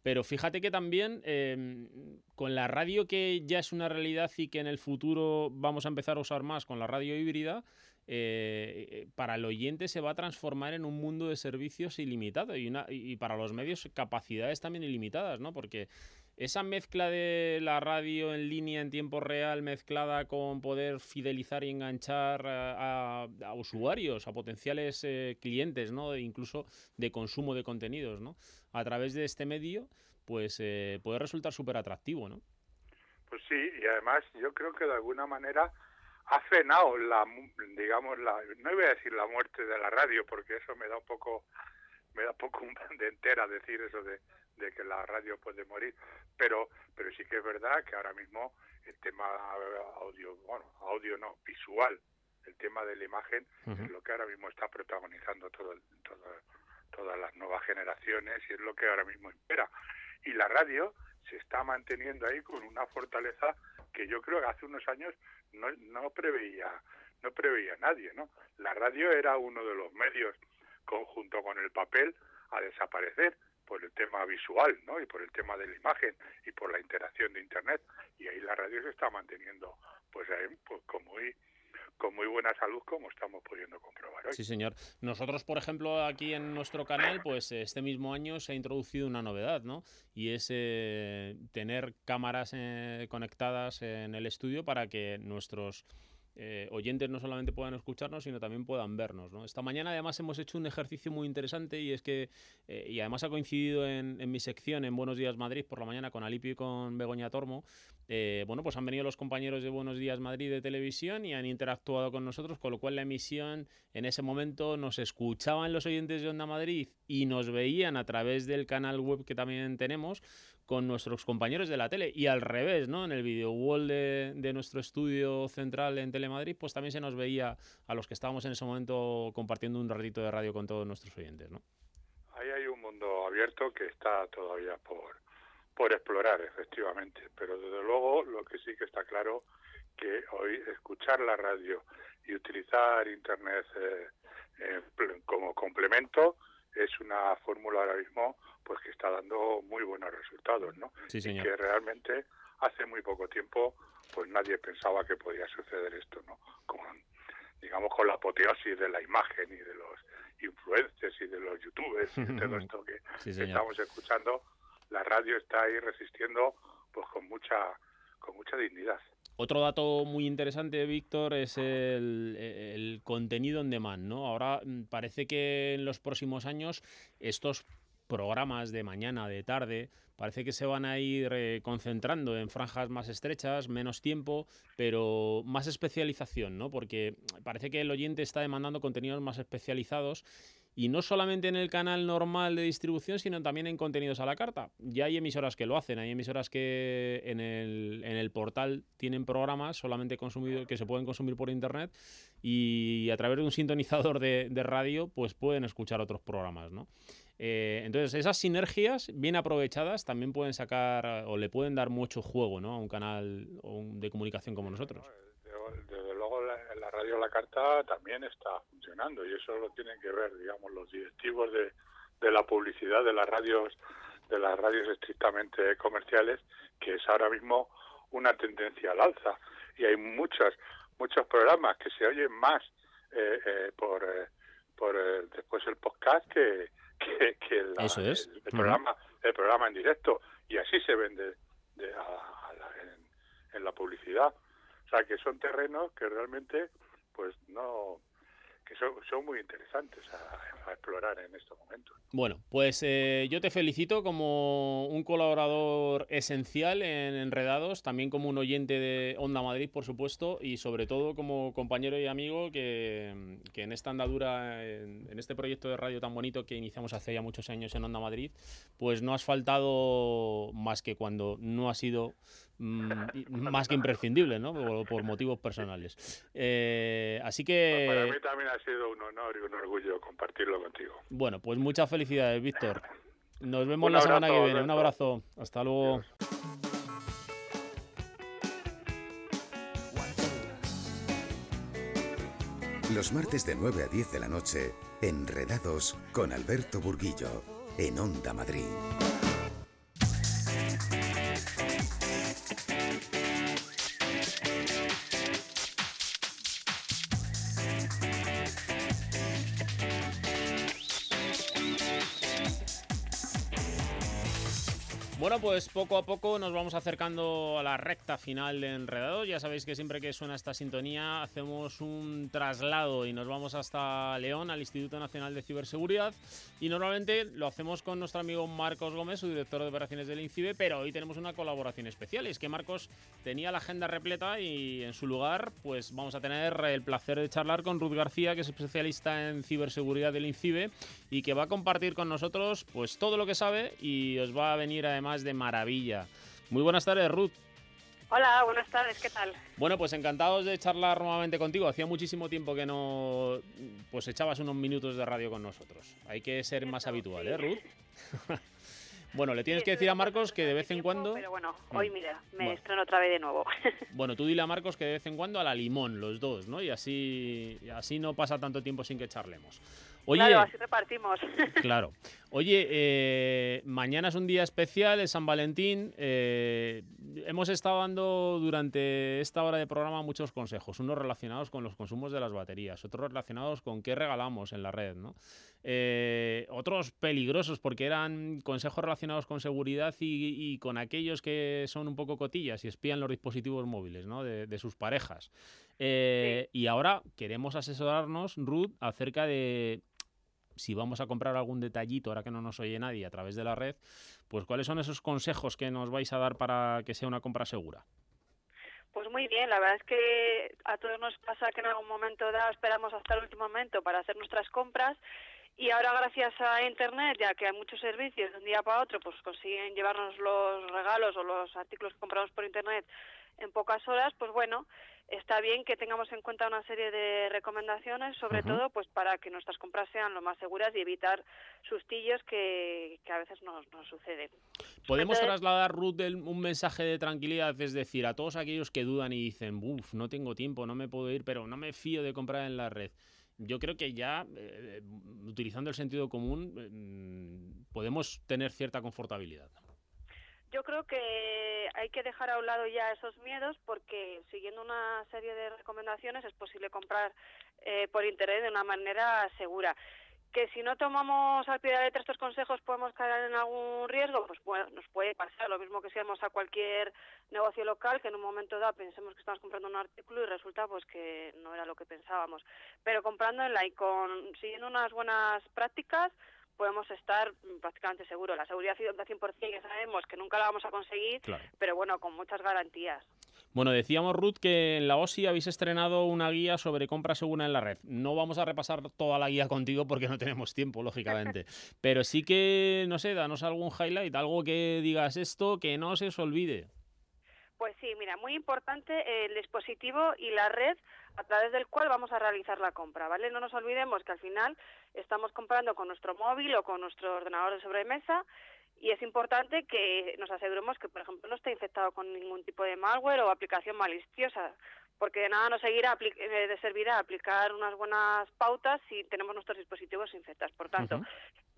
Pero fíjate que también em, con la radio que ya es una realidad y que en el futuro vamos a empezar a usar más con la radio híbrida, eh, eh, para el oyente se va a transformar en un mundo de servicios ilimitado y, para los medios capacidades también ilimitadas, ¿no? Porque esa mezcla de la radio en línea en tiempo real mezclada con poder fidelizar y enganchar a, usuarios, a potenciales eh, clientes, ¿no? incluso de consumo de contenidos, ¿no? A través de este medio, pues eh, puede resultar súper atractivo, ¿no? Pues sí, y además yo creo que de alguna manera ha frenado la, digamos, la, no voy a decir la muerte de la radio, porque eso me da un poco, me da un poco un de entera decir eso de de que la radio puede morir, pero pero sí que es verdad que ahora mismo el tema audio, bueno, audio no, visual, el tema de la imagen es lo que ahora mismo está protagonizando todo, todas las nuevas generaciones y es lo que ahora mismo impera. Y la radio se está manteniendo ahí con una fortaleza que yo creo que hace unos años no, no preveía no preveía nadie, ¿no? La radio era uno de los medios conjunto con el papel a desaparecer por el tema visual, ¿no? Y por el tema de la imagen y por la interacción de Internet. Y ahí la radio se está manteniendo, pues, ahí, pues con muy con muy buena salud como estamos pudiendo comprobar hoy. Sí, señor. Nosotros, por ejemplo, aquí en nuestro canal, pues este mismo año se ha introducido una novedad, ¿no? Y es eh, tener cámaras eh, conectadas en el estudio para que nuestros eh, oyentes no solamente puedan escucharnos, sino también puedan vernos. ¿no? Esta mañana además hemos hecho un ejercicio muy interesante y es que, eh, y además ha coincidido en, mi sección en Buenos Días Madrid por la mañana con Alipio y con Begoña Tormo, eh, bueno, pues han venido los compañeros de Buenos Días Madrid de televisión y han interactuado con nosotros, con lo cual la emisión en ese momento nos escuchaban los oyentes de Onda Madrid y nos veían a través del canal web que también tenemos con nuestros compañeros de la tele. Y al revés, ¿no? En el video wall de, nuestro estudio central en Telemadrid, pues también se nos veía a los que estábamos en ese momento compartiendo un ratito de radio con todos nuestros oyentes, ¿no? Ahí hay un mundo abierto que está todavía por, por explorar, efectivamente. Pero desde luego lo que sí que está claro que hoy escuchar la radio y utilizar Internet eh, eh, como complemento es una fórmula ahora mismo pues que está dando muy buenos resultados, ¿no? Sí, señor. Y que realmente hace muy poco tiempo pues nadie pensaba que podía suceder esto, ¿no? Con, digamos con la apoteosis de la imagen y de los influencers y de los youtubers y todo esto que, estamos escuchando, la radio está ahí resistiendo pues con mucha con mucha dignidad. Otro dato muy interesante, Víctor, es el, contenido en demand, ¿no? Ahora mm, parece que en los próximos años estos programas de mañana, de tarde, parece que se van a ir eh, concentrando en franjas más estrechas, menos tiempo, pero más especialización, ¿no? Porque parece que el oyente está demandando contenidos más especializados y no solamente en el canal normal de distribución, sino también en contenidos a la carta. Ya hay emisoras que lo hacen, hay emisoras que en el, en el portal tienen programas solamente consumidos que se pueden consumir por internet y a través de un sintonizador de, radio pues pueden escuchar otros programas, ¿no? Eh, entonces, esas sinergias bien aprovechadas también pueden sacar o le pueden dar mucho juego ¿no? a un canal de comunicación como nosotros. La, la radio La Carta también está funcionando y eso lo tienen que ver, digamos, los directivos de, de la publicidad de las radios de las radios estrictamente comerciales, que es ahora mismo una tendencia al alza. Y hay muchos, muchos programas que se oyen más eh, eh, por, por después el podcast que, que, el, programa el programa en directo. Y así se vende en, la publicidad o sea que son terrenos que realmente pues no que son, muy interesantes a, explorar en estos momentos. Bueno, pues eh, yo te felicito como un colaborador esencial en Enredados, también como un oyente de Onda Madrid, por supuesto, y sobre todo como compañero y amigo que, en esta andadura, en, este proyecto de radio tan bonito que iniciamos hace ya muchos años en Onda Madrid, pues no has faltado más que cuando no ha sido más que imprescindible, ¿no? Por, motivos personales. Eh, así que... Para mí también ha sido un honor y un orgullo compartirlo contigo. Bueno, pues muchas felicidades, Víctor. Nos vemos la semana que viene. Un abrazo. Hasta luego. Los martes de 9 a 10 de la noche, Enredados con Alberto Burguillo, en Onda Madrid. Pues poco a poco nos vamos acercando a la recta final de Enredados. Ya sabéis que siempre que suena esta sintonía hacemos un traslado y nos vamos hasta León, al Instituto Nacional de Ciberseguridad. Y normalmente lo hacemos con nuestro amigo Marcos Gómez, su director de operaciones del INCIBE, pero hoy tenemos una colaboración especial. es que Marcos tenía la agenda repleta y en su lugar pues vamos a tener el placer de charlar con Ruth García, que es especialista en ciberseguridad del INCIBE y que va a compartir con nosotros pues todo lo que sabe y os va a venir además de maravilla. Muy buenas tardes, Ruth. Hola, buenas tardes, ¿qué tal? Bueno, pues encantados de charlar nuevamente contigo. Hacía muchísimo tiempo que no pues echabas unos minutos de radio con nosotros. Hay que ser más habitual, ¿eh, Ruth? bueno, le tienes que decir a Marcos que de vez en cuando... Pero bueno, hoy mm. mira, me estreno otra vez de nuevo. bueno, tú dile a Marcos que de vez en cuando a la limón, los dos, ¿no? Y así, así no pasa tanto tiempo sin que charlemos. Oye, claro, así repartimos. Claro. Oye, eh, mañana es un día especial, es San Valentín. Eh, hemos estado dando durante esta hora de programa muchos consejos, unos relacionados con los consumos de las baterías, otros relacionados con qué regalamos en la red, ¿no? Eh, otros peligrosos porque eran consejos relacionados con seguridad y, con aquellos que son un poco cotillas y espían los dispositivos móviles ¿no? de, sus parejas. Y ahora queremos asesorarnos, Ruth, acerca de si vamos a comprar algún detallito, ahora que no nos oye nadie, a través de la red, pues cuáles son esos consejos que nos vais a dar para que sea una compra segura. Pues muy bien, la verdad es que a todos nos pasa que en algún momento dado esperamos hasta el último momento para hacer nuestras compras y ahora gracias a Internet, ya que hay muchos servicios de un día para otro, pues consiguen llevarnos los regalos o los artículos que compramos por Internet en pocas horas, pues bueno, está bien que tengamos en cuenta una serie de recomendaciones, sobre todo pues para que nuestras compras sean lo más seguras y evitar sustillos que, a veces nos, nos suceden. ¿Podemos trasladar, Ruth, un mensaje de tranquilidad? Es decir, a todos aquellos que dudan y dicen, uff, no tengo tiempo, no me puedo ir, pero no me fío de comprar en la red. Yo creo que ya, eh, utilizando el sentido común, mm, podemos tener cierta confortabilidad yo creo que hay que dejar a un lado ya esos miedos porque siguiendo una serie de recomendaciones es posible comprar eh, por internet de una manera segura. Que si no tomamos al pie de la letra estos consejos podemos caer en algún riesgo, pues bueno, nos puede pasar lo mismo que si vamos a cualquier negocio local que en un momento dado pensemos que estamos comprando un artículo y resulta pues que no era lo que pensábamos. Pero comprando en la y con siguiendo unas buenas prácticas podemos estar prácticamente seguros. La seguridad 100% que sabemos que nunca la vamos a conseguir, pero bueno, con muchas garantías. Bueno, decíamos, Ruth, que en la OSI habéis estrenado una guía sobre compra segura en la red. No vamos a repasar toda la guía contigo porque no tenemos tiempo, lógicamente. Pero sí que, no sé, danos algún highlight, algo que digas esto, que no se os olvide. Pues sí, mira, muy importante el dispositivo y la red a través del cual vamos a realizar la compra, ¿vale? No nos olvidemos que al final estamos comprando con nuestro móvil o con nuestro ordenador de sobremesa y es importante que nos aseguremos que, por ejemplo, no esté infectado con ningún tipo de malware o aplicación maliciosa, porque de nada nos seguirá eh, de servirá aplicar unas buenas pautas si tenemos nuestros dispositivos infectados. Por tanto,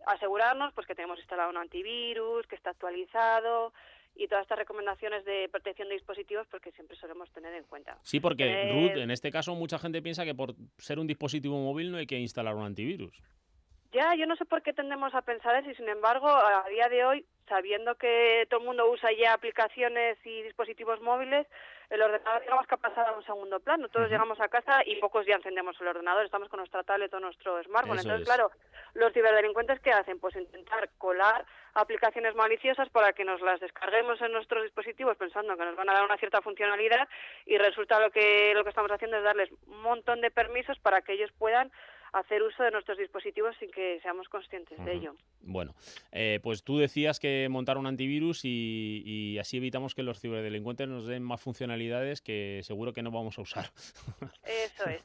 asegurarnos pues que tenemos instalado un antivirus, que está actualizado, y todas estas recomendaciones de protección de dispositivos porque siempre solemos tener en cuenta. Sí, porque Ruth, en este caso mucha gente piensa que por ser un dispositivo móvil no hay que instalar un antivirus. Ya, yo no sé por qué tendemos a pensar eso y sin embargo a día de hoy, sabiendo que todo el mundo usa ya aplicaciones y dispositivos móviles, el ordenador digamos que ha pasado a un segundo plano. Todos llegamos a casa y pocos ya encendemos el ordenador, estamos con nuestra tablet o nuestro smartphone. Entonces, claro, los ciberdelincuentes ¿qué hacen? Pues intentar colar aplicaciones maliciosas para que nos las descarguemos en nuestros dispositivos pensando que nos van a dar una cierta funcionalidad y resulta lo que lo que estamos haciendo es darles un montón de permisos para que ellos puedan hacer uso de nuestros dispositivos sin que seamos conscientes de ello. Bueno, eh, pues tú decías que montar un antivirus y, y, así evitamos que los ciberdelincuentes nos den más funcionalidades que seguro que no vamos a usar. Eso es.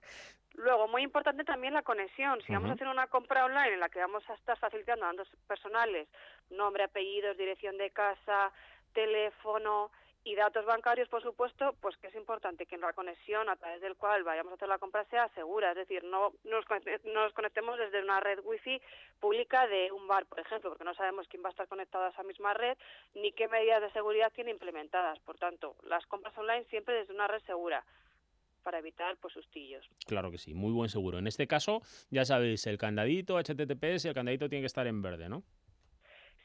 Luego, muy importante también la conexión. Si vamos a hacer una compra online en la que vamos a estar facilitando datos personales, nombre, apellidos, dirección de casa, teléfono y datos bancarios, por supuesto, pues que es importante que la conexión a través del cual vayamos a hacer la compra sea segura. Es decir, no nos, nos conectemos desde una red wifi pública de un bar, por ejemplo, porque no sabemos quién va a estar conectado a esa misma red ni qué medidas de seguridad tiene implementadas. Por tanto, las compras online siempre desde una red segura para evitar pues sustillos. Claro que sí, muy buen seguro. En este caso, ya sabéis, el candadito HTTPS, el candadito tiene que estar en verde, ¿no?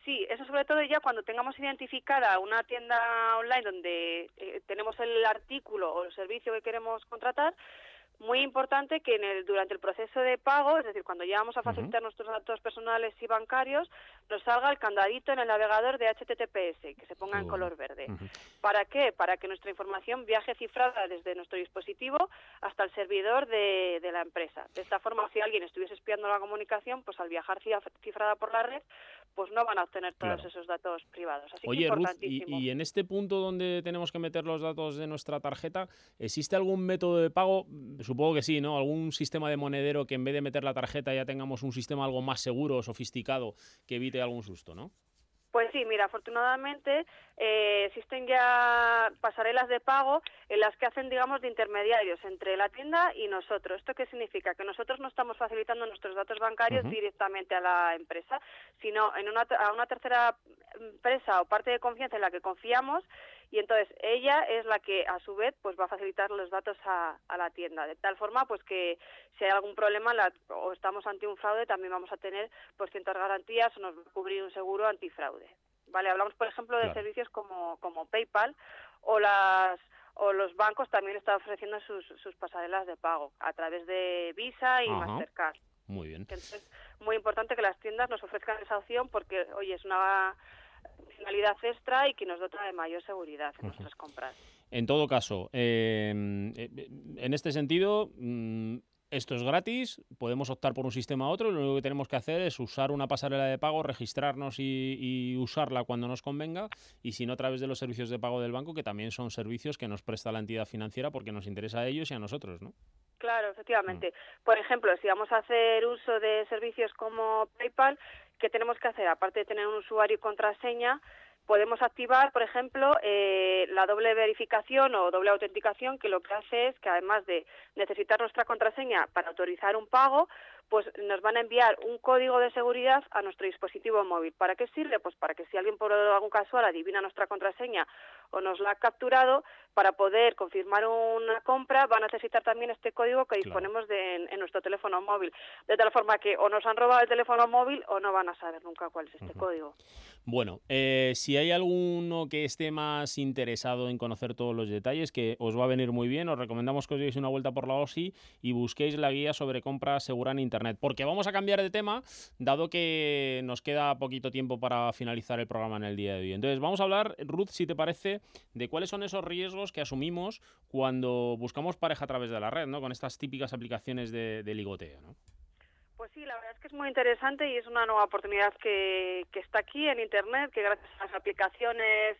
Sí, eso sobre todo ya cuando tengamos identificada una tienda online donde eh, tenemos el artículo o el servicio que queremos contratar, muy importante que en el, durante el proceso de pago, es decir, cuando ya vamos a facilitar nuestros datos personales y bancarios, nos salga el candadito en el navegador de HTTPS, que se ponga en color verde. ¿Para qué? Para que nuestra información viaje cifrada desde nuestro dispositivo hasta el servidor de, de la empresa. De esta forma, si alguien estuviese espiando la comunicación, pues al viajar cifrada por la red, pues no van a obtener todos esos datos privados. Así Oye, Ruth, y, en este punto donde tenemos que meter los datos de nuestra tarjeta, ¿existe algún método de pago? Supongo que sí, ¿no? ¿Algún sistema de monedero que en vez de meter la tarjeta ya tengamos un sistema algo más seguro, sofisticado, que evite algún susto, ¿no? Pues sí, mira, afortunadamente eh, existen ya pasarelas de pago en las que hacen, digamos, de intermediarios entre la tienda y nosotros. ¿Esto qué significa? Que nosotros no estamos facilitando nuestros datos bancarios directamente a la empresa, sino en una, a una tercera empresa o parte de confianza en la que confiamos y entonces ella es la que a su vez pues va a facilitar los datos a, la tienda. De tal forma pues que si hay algún problema o estamos ante un fraude también vamos a tener pues ciertas garantías o nos va a cubrir un seguro antifraude. Vale hablamos por ejemplo de servicios como como PayPal o las o los bancos también están ofreciendo sus, sus pasarelas de pago a través de Visa y Mastercard. Muy bien. Entonces, muy importante que las tiendas nos ofrezcan esa opción porque, oye, es una finalidad extra y que nos dota de mayor seguridad en nuestras compras. En todo caso, eh, eh, en este sentido, mm, esto es gratis, podemos optar por un sistema a otro, lo único que tenemos que hacer es usar una pasarela de pago, registrarnos y, usarla cuando nos convenga, y si no a través de los servicios de pago del banco, que también son servicios que nos presta la entidad financiera porque nos interesa a ellos y a nosotros, ¿no? Claro, efectivamente. Mm. Por ejemplo, si vamos a hacer uso de servicios como PayPal, ¿qué tenemos que hacer? Aparte de tener un usuario y contraseña, podemos activar, por ejemplo, eh, la doble verificación o doble autenticación, que lo que hace es que además de necesitar nuestra contraseña para autorizar un pago, pues nos van a enviar un código de seguridad a nuestro dispositivo móvil. ¿Para qué sirve? Pues para que si alguien por algún casual adivina nuestra contraseña o nos la ha capturado, para poder confirmar una compra va a necesitar también este código que disponemos de, en, nuestro teléfono móvil. De tal forma que o nos han robado el teléfono móvil o no van a saber nunca cuál es este código. Bueno, eh, si hay alguno que esté más interesado en conocer todos los detalles, que os va a venir muy bien, os recomendamos que os deis una vuelta por la OSI y busquéis la guía sobre compra segura en Internet. Porque vamos a cambiar de tema, dado que nos queda poquito tiempo para finalizar el programa en el día de hoy. Entonces, vamos a hablar, Ruth, si te parece, de cuáles son esos riesgos que asumimos cuando buscamos pareja a través de la red, ¿no? Con estas típicas aplicaciones de, de ligoteo, ¿no? Pues sí, la verdad es que es muy interesante y es una nueva oportunidad que, que está aquí en Internet, que gracias a las aplicaciones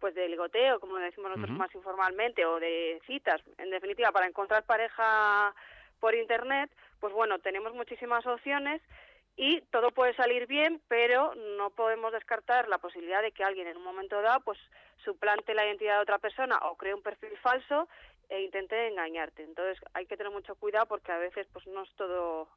pues de ligoteo, como decimos nosotros más informalmente, o de citas, en definitiva, para encontrar pareja por Internet, pues bueno, tenemos muchísimas opciones y todo puede salir bien, pero no podemos descartar la posibilidad de que alguien en un momento dado pues suplante la identidad de otra persona o cree un perfil falso e intente engañarte. Entonces hay que tener mucho cuidado porque a veces pues no es todo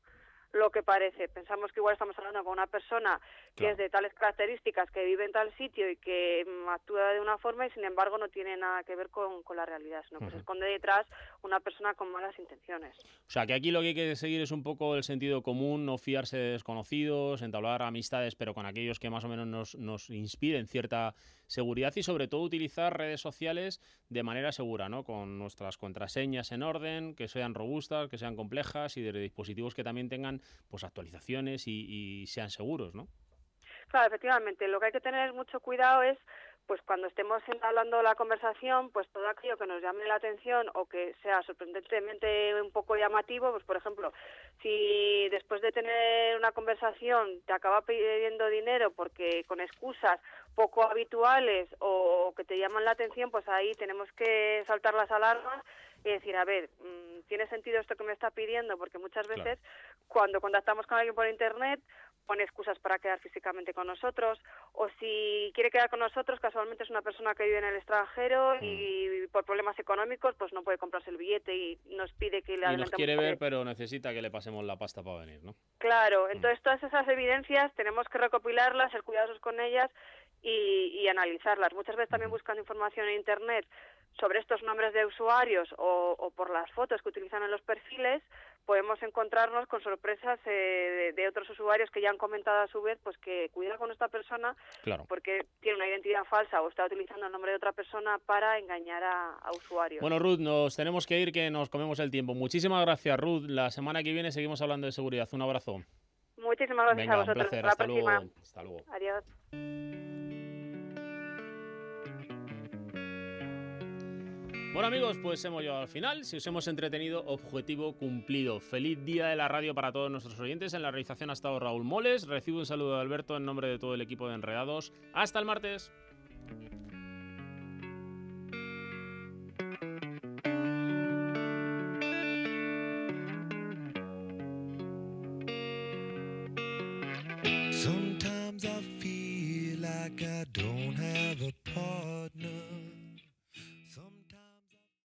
lo que parece. Pensamos que igual estamos hablando con una persona que es de tales características, que vive en tal sitio y que mm, actúa de una forma y sin embargo no tiene nada que ver con, la realidad, sino que se esconde detrás una persona con malas intenciones. O sea, que aquí lo que hay que seguir es un poco el sentido común, no fiarse de desconocidos, entablar amistades, pero con aquellos que más o menos nos, nos inspiren cierta seguridad y sobre todo utilizar redes sociales de manera segura, ¿no? Con nuestras contraseñas en orden, que sean robustas, que sean complejas y de dispositivos que también tengan pues actualizaciones y, y sean seguros, ¿no? Claro, efectivamente. Lo que hay que tener mucho cuidado es pues cuando estemos hablando la conversación, pues todo aquello que nos llame la atención o que sea sorprendentemente un poco llamativo, pues por ejemplo, si después de tener una conversación te acaba pidiendo dinero porque con excusas poco habituales o que te llaman la atención, pues ahí tenemos que saltar las alarmas y decir, a ver, mm, ¿tiene sentido esto que me está pidiendo? Porque muchas veces cuando contactamos con alguien por Internet pone excusas para quedar físicamente con nosotros o si quiere quedar con nosotros casualmente es una persona que vive en el extranjero y mm. por problemas económicos pues no puede comprarse el billete y nos pide que le y nos quiere ver pero necesita que le pasemos la pasta para venir ¿no? claro mm. entonces todas esas evidencias tenemos que recopilarlas ser cuidadosos con ellas y, analizarlas muchas veces también buscando información en internet sobre estos nombres de usuarios o, por las fotos que utilizan en los perfiles, podemos encontrarnos con sorpresas eh, de, otros usuarios que ya han comentado a su vez pues que cuida con esta persona porque tiene una identidad falsa o está utilizando el nombre de otra persona para engañar a, usuarios. Bueno, Ruth, nos tenemos que ir que nos comemos el tiempo. Muchísimas gracias, Ruth. La semana que viene seguimos hablando de seguridad. Un abrazo. Muchísimas gracias a vosotros. Un Hasta, Luego. Hasta luego. Adiós. Bueno amigos, pues hemos llegado al final. Si os hemos entretenido, objetivo cumplido. Feliz día de la radio para todos nuestros oyentes. En la realización ha estado Raúl Moles. Recibo un saludo de Alberto en nombre de todo el equipo de Enredados. Hasta el martes.